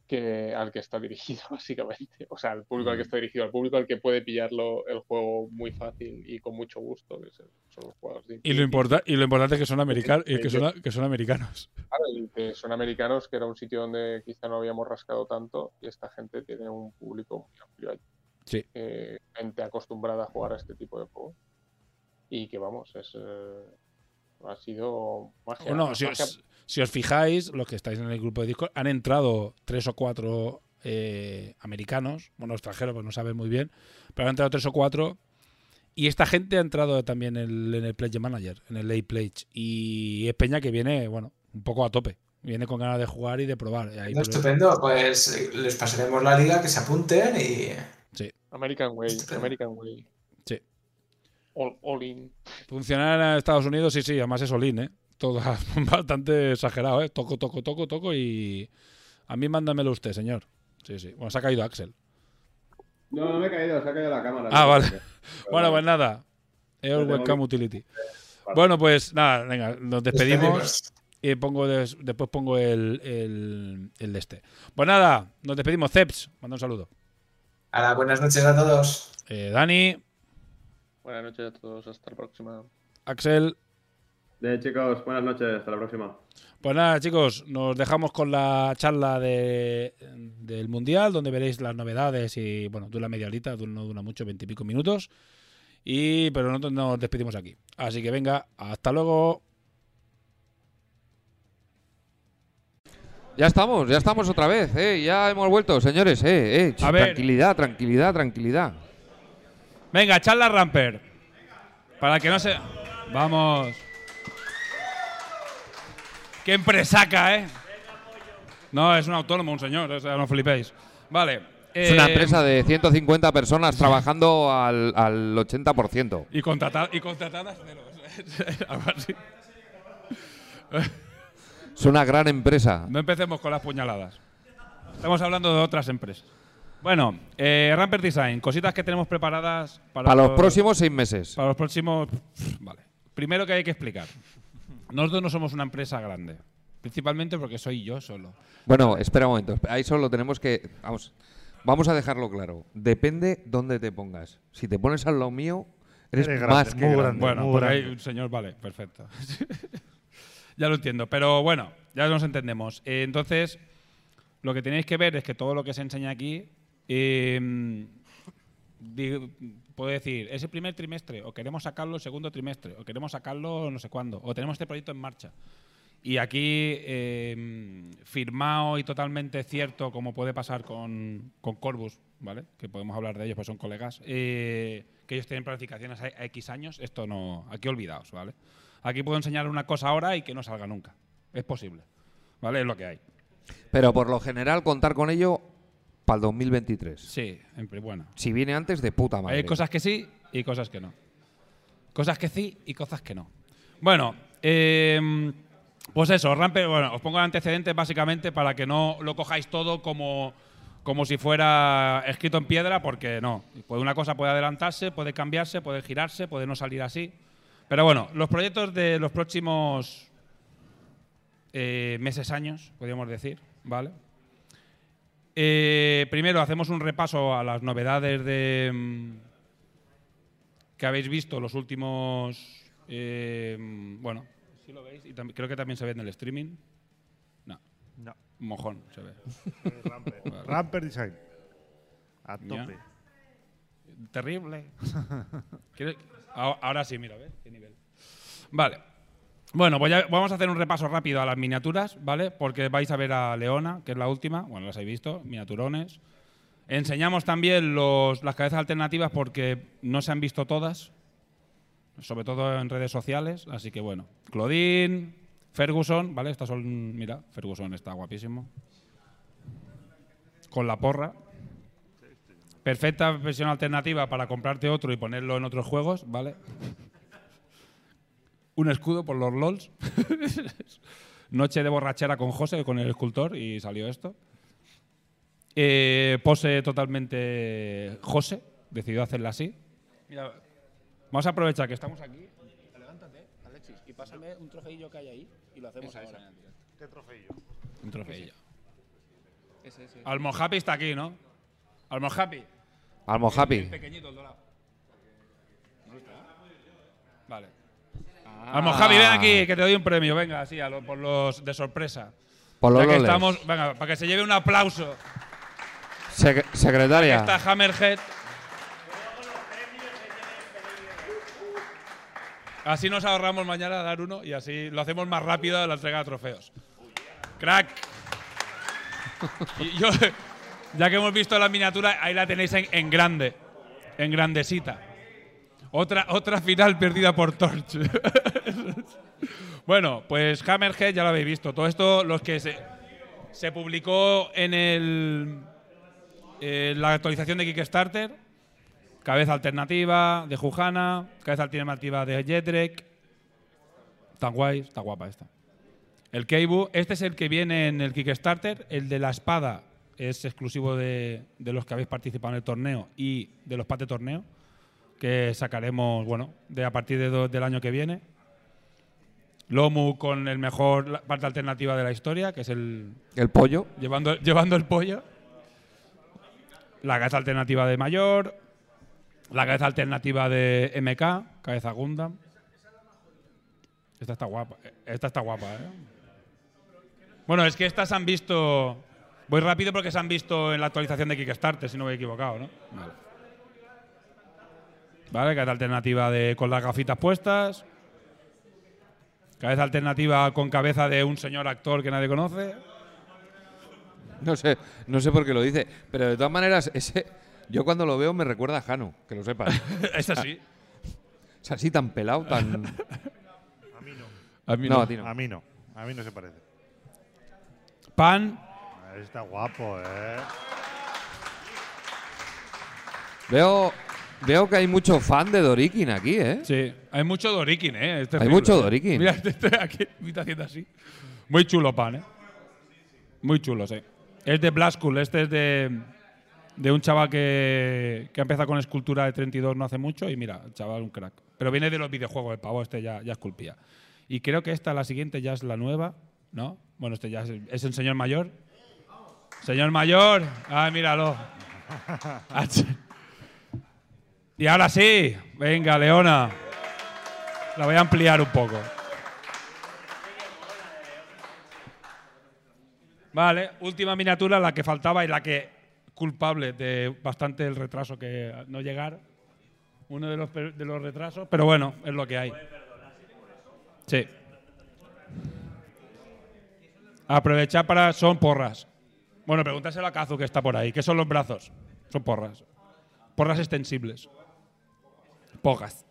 que al que está dirigido, básicamente. O sea, al público Mm. al que está dirigido, al público al que puede pillarlo el juego muy fácil y con mucho gusto, que son los juegos de Y lo, importa, y lo importante es que son, americanos y que son, que son americanos. Claro, y que son americanos, que era un sitio donde quizá no habíamos rascado tanto, y esta gente tiene un público muy amplio allí. Sí. Eh, gente acostumbrada a jugar a este tipo de juegos. Y que vamos, es eh, ha sido magia. Bueno, si magia- os, si os fijáis, los que estáis en el grupo de Discord, han entrado tres o cuatro eh, americanos, bueno, extranjeros, pues no saben muy bien, pero han entrado tres o cuatro. Y esta gente ha entrado también en el, en el Pledge Manager, en el Late Pledge. Y es Peña que viene, bueno, un poco a tope. Viene con ganas de jugar y de probar. Y ahí, No, pues, estupendo, pues eh, les pasaremos la liga, que se apunten y American Way, Estupendo. American Way. Sí. All, all in. Funcionar en Estados Unidos, sí, sí, además es Olin, ¿eh? Todo bastante exagerado, ¿eh? Toco, toco, toco, toco y... A mí mándamelo usted, señor. Sí, sí. Bueno, se ha caído Axel. No, no me he caído, se ha caído la cámara. Ah, no vale. Pero Bueno, pues nada. Tengo Webcam Utility. Vale. Bueno, pues nada, venga, nos despedimos despedimos. y pongo des- después pongo el, el, el de este. Pues nada, nos despedimos. Ceps, manda un saludo. Ahora, buenas noches a todos. Eh, Dani, Buenas noches a todos, hasta la próxima. Axel. De chicos, buenas noches, hasta la próxima. Pues nada, chicos, nos dejamos con la charla de, del Mundial, donde veréis las novedades y, bueno, dura media horita, no dura mucho, veintipico minutos. Y, pero nosotros nos despedimos aquí. Así que venga, hasta luego. Ya estamos, ya estamos otra vez, ¿eh? Ya hemos vuelto, señores, ¿eh? eh. A ver. Tranquilidad, tranquilidad, tranquilidad. Venga, charla Ramper. Para que no se. Vamos. Qué empresaca, ¿eh? No, es un autónomo, un señor, o sea, no flipéis. Vale. Es una eh, empresa de 150 personas trabajando al, al 80%. Y, contrata- y contratadas cero. Es una gran empresa. No empecemos con las puñaladas. Estamos hablando de otras empresas. Bueno, eh, Ramper Design, cositas que tenemos preparadas para, Para los próximos seis meses. Para los próximos. Vale. Primero que hay que explicar. Nosotros no somos una empresa grande. Principalmente porque soy yo solo. Bueno, espera un momento. Ahí solo tenemos que. Vamos, vamos a dejarlo claro. Depende dónde te pongas. Si te pones al lado mío, eres, Eres grande, más que muy grande. grande. Bueno, muy por ahí grande. un señor, vale, perfecto. ya lo entiendo. Pero bueno, ya nos entendemos. Eh, entonces, lo que tenéis que ver es que todo lo que se enseña aquí. Di- puedo decir, es el primer trimestre, o queremos sacarlo el segundo trimestre, o queremos sacarlo no sé cuándo, o tenemos este proyecto en marcha. Y aquí, eh, firmado y totalmente cierto, como puede pasar con, con Corbus, ¿vale? Que podemos hablar de ellos, pues son colegas, eh, que ellos tienen planificaciones a X años, esto no, aquí olvidaos, ¿vale? Aquí puedo enseñar una cosa ahora y que no salga nunca. Es posible, ¿vale? Es lo que hay. Pero por lo general, contar con ello para el 2023. Sí, bueno. Si viene antes, de puta madre. Hay cosas que sí y cosas que no. Cosas que sí y cosas que no. Bueno, eh, pues eso, Ramper, bueno, os pongo antecedentes básicamente para que no lo cojáis todo como, como si fuera escrito en piedra, porque no. Pues una cosa puede adelantarse, puede cambiarse, puede girarse, puede no salir así. Pero bueno, los proyectos de los próximos eh, meses, años, podríamos decir, ¿vale? Eh, primero hacemos un repaso a las novedades de mm, que habéis visto los últimos. eh, mm, bueno, si lo veis, y creo que también se ve en el streaming. No, No. mojón se ve. Ramper. Ramper Design. A Ya. tope. Terrible. ¿Quieres- Ahora sí, mira, ¿ves? ¿Qué nivel? Vale. Bueno, vamos a hacer un repaso rápido a las miniaturas, ¿vale? Porque vais a ver a Leona, que es la última. Bueno, las habéis visto, miniaturones. Enseñamos también las cabezas alternativas porque no se han visto todas, sobre todo en redes sociales. Así que bueno, Claudine, Ferguson, ¿vale? Estas son, mira, Ferguson está guapísimo. Con la porra. Perfecta versión alternativa para comprarte otro y ponerlo en otros juegos, ¿vale? Un escudo por los LOLs. Noche de borrachera con José, con el escultor, y salió esto. Eh, pose totalmente José, decidió hacerla así. Mira, vamos a aprovechar que estamos aquí. Levántate, Alexis, y pásame un trofeillo que hay ahí y lo hacemos ahora. ¿Qué trofeo? Un trofeillo. Almohappy está aquí, ¿no? Almohappy. Almo El Happy. pequeñito, el dorado. ¿Dónde está? Vale. Almohappy, ven aquí, que te doy un premio. Venga, así, a lo- por los de sorpresa. Por los Ya que loles. estamos, venga, para que se lleve un aplauso. Sec- secretaria. Está Hammerhead. Así nos ahorramos mañana dar uno y así lo hacemos más rápido la entrega de trofeos. Crack. Y yo, ya que hemos visto la miniatura, ahí la tenéis en, en grande, en grandecita. Otra, otra final perdida por Torch. bueno, pues Hammerhead ya lo habéis visto. Todo esto, los que se, se publicó en el eh, la actualización de Kickstarter. Cabeza alternativa de Jujana. Cabeza alternativa de Jedrek. Tan guay, está guapa esta. El Keibu, este es el que viene en el Kickstarter. El de la espada es exclusivo de, de los que habéis participado en el torneo y de los pats de torneo. Que sacaremos, bueno, de a partir de do- del año que viene. Lomu con el mejor parte alternativa de la historia, que es el, El pollo. llevando, llevando el pollo. La cabeza alternativa de Mayor. La cabeza alternativa de MK, cabeza Gundam. Esta está guapa. Esta está guapa, ¿eh? Bueno, es que estas han visto. Voy rápido porque se han visto en la actualización de Kickstarter, si no me he equivocado, ¿no? Vale. Vale, cabeza alternativa de con las gafitas puestas. Cabeza alternativa con cabeza de un señor actor que nadie conoce. No sé, no sé por qué lo dice. Pero de todas maneras, ese, yo cuando lo veo me recuerda a Jano, que lo sepas. Es así. es así tan pelado, tan. A mí no. A mí No, no. a ti no. A mí no. A mí no se parece. Pan, Está guapo, ¿eh? Veo, veo que hay mucho fan de Dorikin aquí, ¿eh? Sí, hay mucho Dorikin, ¿eh? Este Hay mucho. Dorikin. Mira, este, este aquí me está haciendo así. Muy chulo, pan, ¿eh? Muy chulo, sí. Es de Blast School, este es de, de un chaval que, que ha empezado con escultura de 32 no hace mucho y mira, el chaval un crack. Pero viene de los videojuegos, el pavo este ya, ya esculpía. Y creo que esta, la siguiente, ya es la nueva, ¿no? Bueno, este ya es, es el señor mayor. Señor mayor, ah, míralo. Y ahora sí, venga, Leona. La voy a ampliar un poco. Vale, última miniatura, la que faltaba y la que culpable de bastante el retraso que no llegar. Uno de los, de los retrasos, pero bueno, es lo que hay. Sí. Aprovechar para. Son porras. Bueno, pregúntaselo a Kazu que está por ahí. ¿Qué son los brazos? Son porras. Porras extensibles. Pogas.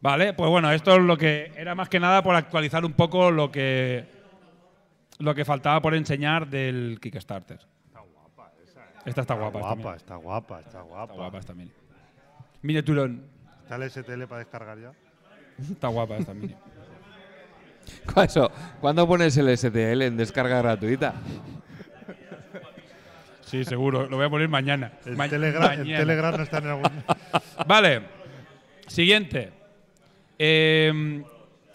Vale, pues bueno, esto es lo que era más que nada por actualizar un poco lo que lo que faltaba por enseñar del Kickstarter. Esta está guapa. esta, Guapa, mira. está guapa, está guapa. Está guapa esta mini. Miniaturón. ¿Está el STL para descargar ya? Está guapa esta mini. Eso, ¿Cuándo pones el STL en descarga gratuita? Sí, seguro. Lo voy a poner mañana. El, Ma- Telegram, el mañana. Telegram no está en algún. Vale. Siguiente. Eh,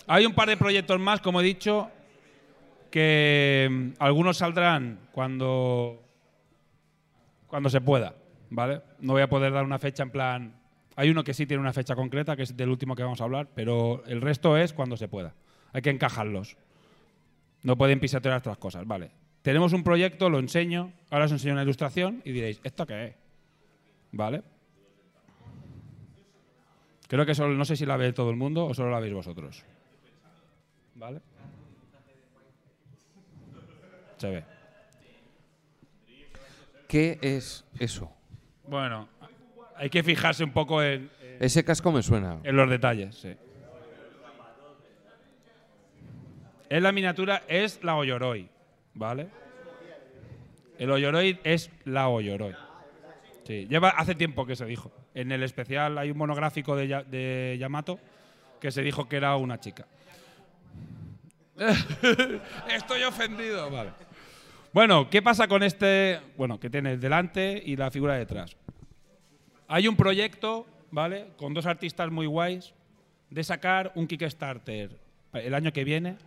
hay un par de proyectos más, como he dicho, que mm, algunos saldrán cuando cuando se pueda, ¿vale? No voy a poder dar una fecha en plan. Hay uno que sí tiene una fecha concreta, que es del último que vamos a hablar, pero el resto es cuando se pueda. Hay que encajarlos. No pueden pisotear otras cosas, vale. Tenemos un proyecto, lo enseño, ahora os enseño una ilustración y diréis, ¿esto qué es? ¿Vale? Creo que solo, no sé si la ve todo el mundo o solo la veis vosotros. ¿Vale? Se ve. ¿Qué es eso? Bueno, hay que fijarse un poco en, Ese casco me suena. en los detalles, sí. Es la miniatura, es la Oyoroi, ¿vale? El Oyoroi es la Oyoroi. Sí, lleva hace tiempo que se dijo. En el especial hay un monográfico de, de Yamato que se dijo que era una chica. Estoy ofendido, vale. Bueno, ¿qué pasa con este? Bueno, que tiene el delante y la figura detrás. Hay un proyecto, ¿vale? Con dos artistas muy guays de sacar un Kickstarter el año que viene,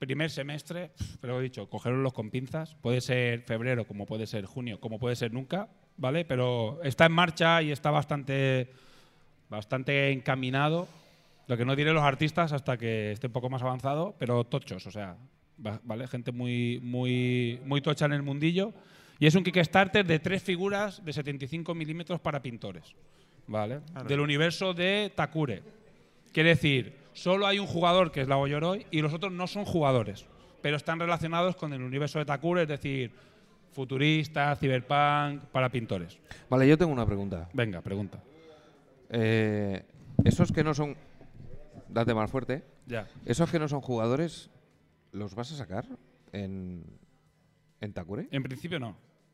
primer semestre, pero he dicho, cogerlos con pinzas. Puede ser febrero, como puede ser junio, como puede ser nunca, ¿vale? Pero está en marcha y está bastante, bastante encaminado. Lo que no diré los artistas hasta que esté un poco más avanzado, pero tochos, o sea, va- ¿vale? Gente muy, muy, muy tocha en el mundillo. Y es un Kickstarter de tres figuras de 75 milímetros para pintores, ¿vale? Del universo de Takure. Quiere decir, solo hay un jugador que es la Oyoroi y los otros no son jugadores, pero están relacionados con el universo de Takure, es decir, futurista, cyberpunk, para pintores. Vale, yo tengo una pregunta. Venga, pregunta. Eh, esos que no son. Date más fuerte. Ya. Esos que no son jugadores, ¿los vas a sacar en, en Takure? En principio no.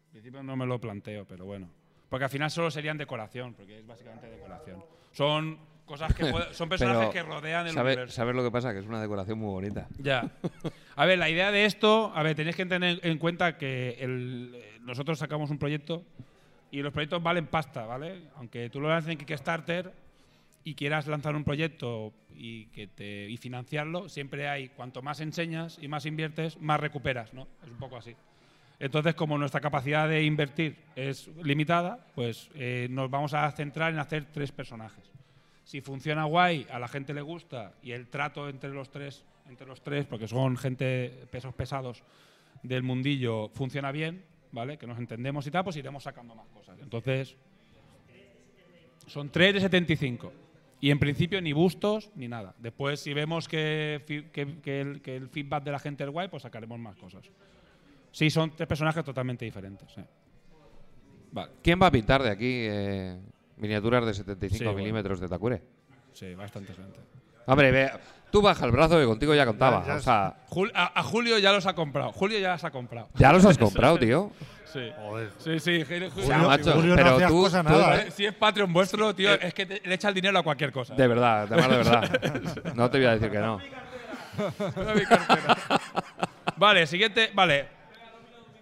En principio no me lo planteo, pero bueno. Porque al final solo serían decoración, porque es básicamente decoración. Son cosas que puede- son personajes Pero, que rodean el ¿sabe- universo. ¿Sabes lo que pasa? Que es una decoración muy bonita. Ya. A ver, la idea de esto, a ver, tenéis que tener en cuenta que el- eh, nosotros sacamos un proyecto y los proyectos valen pasta, ¿vale? Aunque tú lo lances en Kickstarter y quieras lanzar un proyecto y que te y financiarlo, siempre hay cuanto más enseñas y más inviertes, más recuperas, ¿no? Es un poco así. Entonces, como nuestra capacidad de invertir es limitada, pues eh, nos vamos a centrar en hacer tres personajes. Si funciona guay, a la gente le gusta y el trato entre los tres, entre los tres, porque son gente pesos pesados del mundillo, funciona bien, ¿vale? Que nos entendemos y tal, pues iremos sacando más cosas. Entonces, son tres de 75. Y en principio ni bustos ni nada. Después, si vemos que, que- el, feedback de la gente es guay, pues sacaremos más cosas. Sí, son tres personajes totalmente diferentes. ¿Quién va a pintar de aquí eh, miniaturas de 75 Sí, bueno. milímetros de Takure? Sí, bastante gente. Hombre, ve, tú baja el brazo que contigo ya contaba. Ya- ya o sea, Jul- a, a Julio ya los ha comprado. Julio ya los ha comprado. ya los has comprado, tío. Sí. Joder. Sí, sí. Julio, Julio- macho, Julio no pero hacías tú, cosa tú- nada, ¿eh? Si es Patreon vuestro, tío, es que te- le echa el dinero a cualquier cosa. De verdad, además de verdad. No te voy a decir que no. Mira mi cartera. vale, siguiente. Vale.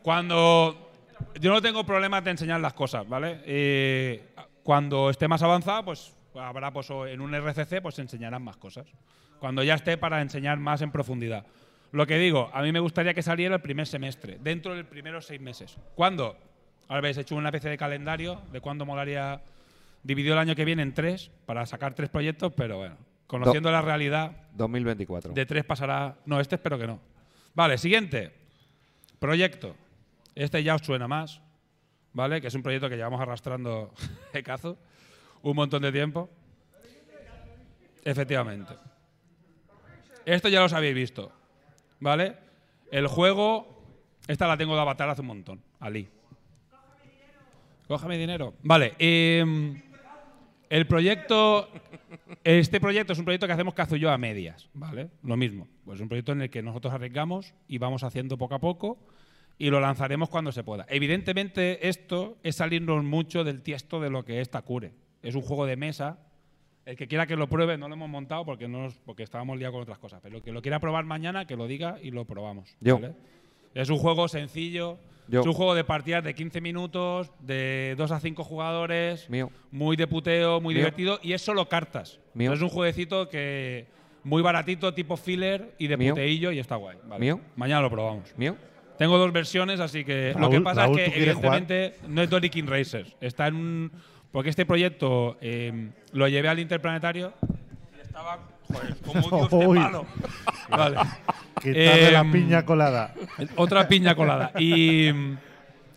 Cuando. Yo no tengo problemas de enseñar las cosas, ¿vale? Eh, cuando esté más avanzada, pues habrá pues, en un RCC, pues enseñarán más cosas. Cuando ya esté para enseñar más en profundidad. Lo que digo, a mí me gustaría que saliera el primer semestre, dentro de los primeros seis meses. ¿Cuándo? Ahora habéis hecho una especie de calendario de cuándo molaría. Dividido el año que viene en tres, para sacar tres proyectos, pero bueno, conociendo la realidad, 2024. de tres pasará. No, este espero que no. Vale, siguiente. Proyecto. Este ya os suena más. ¿Vale? Que es un proyecto que llevamos arrastrando Ecazo un montón de tiempo. Efectivamente. Esto ya los habéis visto. ¿Vale? El juego. Esta la tengo de avatar hace un montón. Ali. Cójame dinero. Vale. em, el proyecto. Este proyecto es un proyecto que hacemos Cazu y yo a medias, ¿vale? Lo mismo. Pues es un proyecto en el que nosotros arriesgamos y vamos haciendo poco a poco y lo lanzaremos cuando se pueda. Evidentemente, esto es salirnos mucho del tiesto de lo que es Takure. Es un juego de mesa. El que quiera que lo pruebe, no lo hemos montado porque, no, porque estábamos liados con otras cosas. Pero el que lo quiera probar mañana, que lo diga y lo probamos. Yo. ¿vale? Es un juego sencillo. Yo. Es un juego de partidas de 15 minutos, de 2 a 5 jugadores. Mío. Muy de puteo, muy Mío. divertido. Y es solo cartas. Mío. Es un jueguecito que muy baratito, tipo filler y de puteillo y está guay. Vale. Mío. Mañana lo probamos. ¿Mío? Tengo dos versiones, así que lo Raúl- que pasa Raúl, es ¿tú que jugar? evidentemente no es Doric King Racers. Está en un porque este proyecto eh, lo llevé al interplanetario y estaba joder, como un dios de palo. Vale. Quitarle la Em, piña colada. Otra piña colada. Y mm,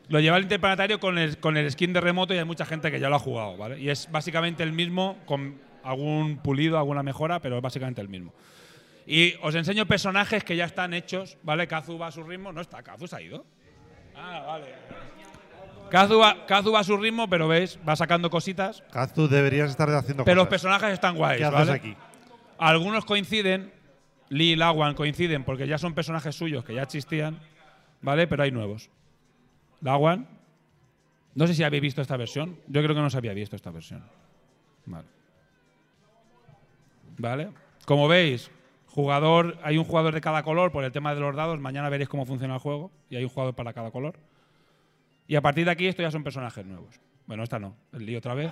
lo lleva al interplanetario con el, con el skin de remoto y hay mucha gente que ya lo ha jugado, ¿vale? Y es básicamente el mismo, con algún pulido, alguna mejora, pero es básicamente el mismo. Y os enseño personajes que ya están hechos, ¿vale? Kazu va a su ritmo. No está, Kazu se ha ido. Ah, vale. Kazu va, Kazu va a su ritmo, pero veis, va sacando cositas. Kazu, deberías estar haciendo Pero los cosas. personajes están guays, ¿Qué haces ¿vale? aquí? Algunos coinciden, Lee y Lawan coinciden porque ya son personajes suyos que ya existían, ¿vale? Pero hay nuevos. Lawan, no sé si habéis visto esta versión. Yo creo que no se había visto esta versión. Vale. ¿Vale? Como veis, jugador, hay un jugador de cada color por el tema de los dados. Mañana veréis cómo funciona el juego y hay un jugador para cada color. Y a partir de aquí esto ya son personajes nuevos. Bueno, esta no. El Lee otra vez.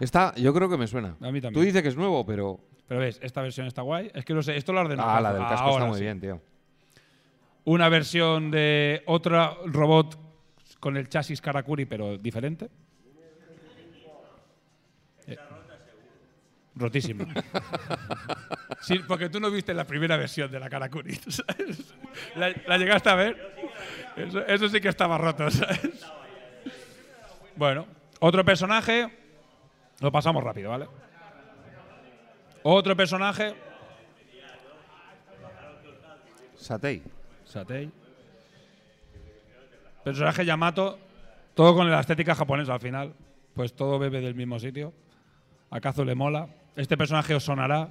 Esta, yo creo que me suena. A mí también. Tú dices que es nuevo, pero. Pero ves, esta versión está guay. Es que no sé, esto lo ordenó. Ah, la del casco está Ahora muy sí. bien, tío. Una versión de otro robot con el chasis Karakuri, pero diferente. Eh, rotísimo. sí, porque tú no viste la primera versión de la Karakuri. ¿sabes? ¿La, la llegaste a ver? Eso, eso sí que estaba roto, ¿sabes? Bueno, otro personaje. Lo pasamos rápido, ¿vale? Otro personaje. Satei. Satei. Personaje Yamato, todo con la estética japonesa al final. Pues todo bebe del mismo sitio. A Kazu le mola. Este personaje os sonará.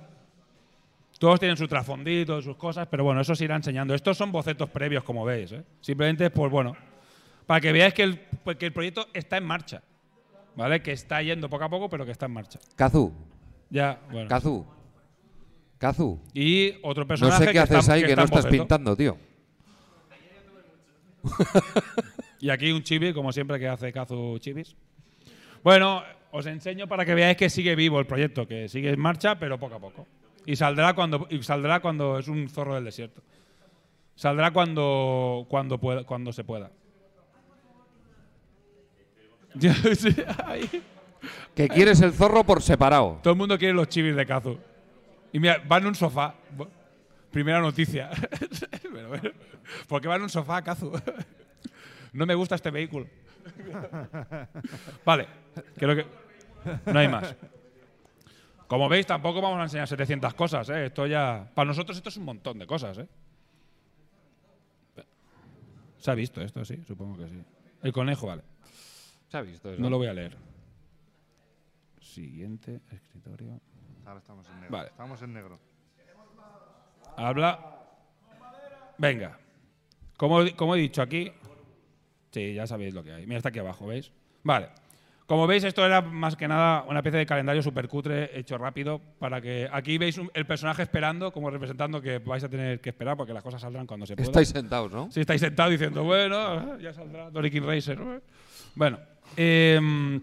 Todos tienen su trasfondito, sus cosas, pero bueno, eso se irá enseñando. Estos son bocetos previos, como veis. ¿eh? Simplemente, pues bueno, para que veáis que el, pues que el proyecto está en marcha. ¿Vale? Que está yendo poco a poco, pero que está en marcha. Kazu. Ya, bueno. Kazu. Kazu. Y otro No personaje sé qué que haces está- ahí que no estás boceto. pintando, tío. Y aquí un chibi, como siempre que hace Kazu chibis. Bueno, os enseño para que veáis que sigue vivo el proyecto, que sigue en marcha, pero poco a poco. Y saldrá cuando, y saldrá cuando es un zorro del desierto. Saldrá cuando, cuando, pueda, cuando se pueda. Que quieres el zorro por separado. Todo el mundo quiere los chibis de Kazu. Y mira, va en un sofá. Primera noticia. Pero ¿Por qué va en un sofá, Kazu? No me gusta este vehículo. Vale, creo que no hay más. Como veis, tampoco vamos a enseñar 700 cosas. ¿eh? Esto ya, para nosotros esto es un montón de cosas. ¿eh? Se ha visto esto, sí, supongo que sí. El conejo, vale. ¿Se ha visto eso? No lo voy a leer. Siguiente, escritorio. Ahora estamos en negro. Vale. Estamos en negro. Habla. Venga. Como, como he dicho aquí. Sí, ya sabéis lo que hay. Mira, está aquí abajo, ¿veis? Vale. Como veis, esto era más que nada una especie de calendario super cutre hecho rápido para que aquí veis un- el personaje esperando, como representando que vais a tener que esperar porque las cosas saldrán cuando se pueda. Estáis sentados, ¿no? Si estáis sentados diciendo, bueno, ya saldrá Doric King Racer. ¿no? Bueno, em,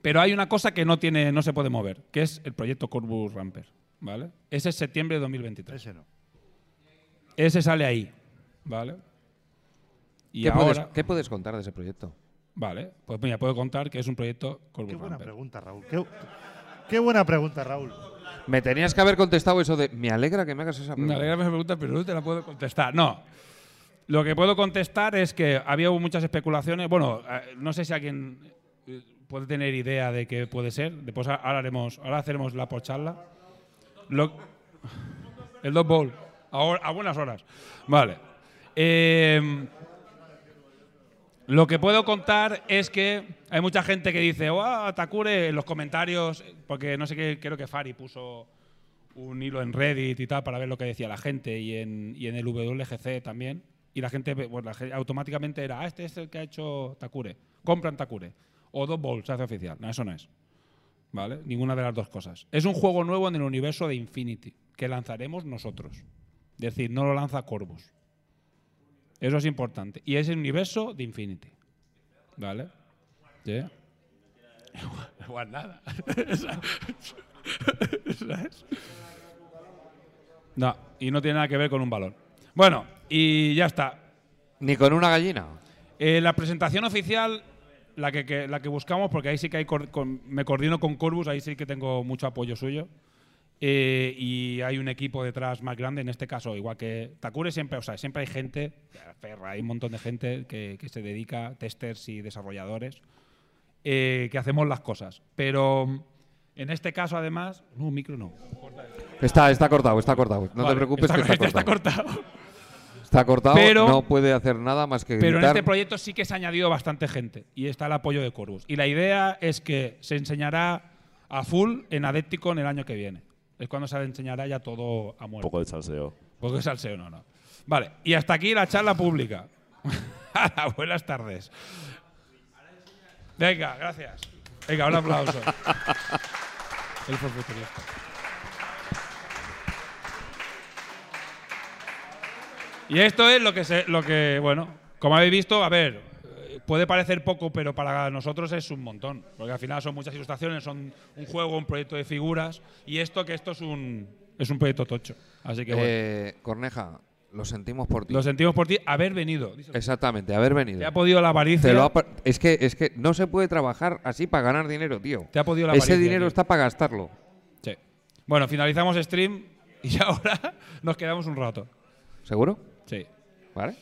pero hay una cosa que no tiene, no se puede mover, que es el proyecto Corvus Ramper, ¿vale? Ese es septiembre de 2023. Ese no. Ese sale ahí, ¿vale? Y ¿Qué, ahora, puedes, qué puedes contar de ese proyecto? Vale, pues mira, puedo contar que es un proyecto Qué buena Ramper. pregunta, Raúl. Qué, qué buena pregunta, Raúl. Me tenías que haber contestado eso de me alegra que me hagas esa Me pregunta. alegra que me preguntas, pero no te la puedo contestar. No. Lo que puedo contestar es que había muchas especulaciones. Bueno, eh, no sé si alguien eh, puede tener idea de qué puede ser. Después ahora haremos, ahora haremos la pocharla. Lo, el dog bowl. Ahora- a buenas horas. Vale. Eh, lo que puedo contar es que hay mucha gente que dice, ¡Wow, Takure! En los comentarios, porque no sé qué, creo que Fari puso un hilo en Reddit y tal para ver lo que decía la gente y en, y en el WGC también. Y la gente, bueno, la gente automáticamente era, ah, este es el que ha hecho Takure. Compran Takure. O dos Balls se hace oficial. No, eso no es. ¿Vale? Ninguna de las dos cosas. Es un juego nuevo en el universo de Infinity que lanzaremos nosotros. Es decir, no lo lanza Corvus. Eso es importante. Y es el universo de Infinity. ¿Vale? ¿Sí? Igual nada. No, y no tiene nada que ver con un balón. Bueno, y ya está. Ni con una gallina. Eh, la presentación oficial, la que, que- la que buscamos, porque ahí sí que hay cor- con- me coordino con Corvus, ahí sí que tengo mucho apoyo suyo. Eh, y hay un equipo detrás más grande, en este caso, igual que Takure, siempre, o sea, siempre hay gente, Ferra, hay un montón de gente que, que se dedica, testers y desarrolladores, eh, que hacemos las cosas. Pero en este caso, además, no, micro no. Está, está cortado, está cortado. No Vale, te preocupes que está, está cortado. cortado. Está cortado, Pero- no puede hacer nada más que Pero en gritar. este proyecto sí que se ha añadido bastante gente y está el apoyo de Corvus. Y la idea es que se enseñará a full en Adepticon el año que viene. Es cuando se enseñará ya todo a Un muerte. poco de salseo. Poco de salseo, no, no. Vale, y hasta aquí la charla pública. Buenas tardes. Venga, gracias. Venga, un aplauso. El futurista. Y esto es lo que se, lo que, bueno, como habéis visto, a ver, puede parecer poco, pero para nosotros es un montón. Porque al final son muchas ilustraciones, son un juego, un proyecto de figuras. Y esto que esto es un, es un proyecto tocho. Así que bueno. Eh, Corneja, lo sentimos por ti. Lo sentimos por ti haber venido. Exactamente, haber venido. Te ha podido la avaricia. Te lo ha pa- es, que, es que no se puede trabajar así para ganar dinero, tío. Te ha podido la Ese avaricia, dinero tío. está para gastarlo. Sí. Bueno, finalizamos stream y ahora nos quedamos un rato. ¿Seguro? Sí. ¿Vale?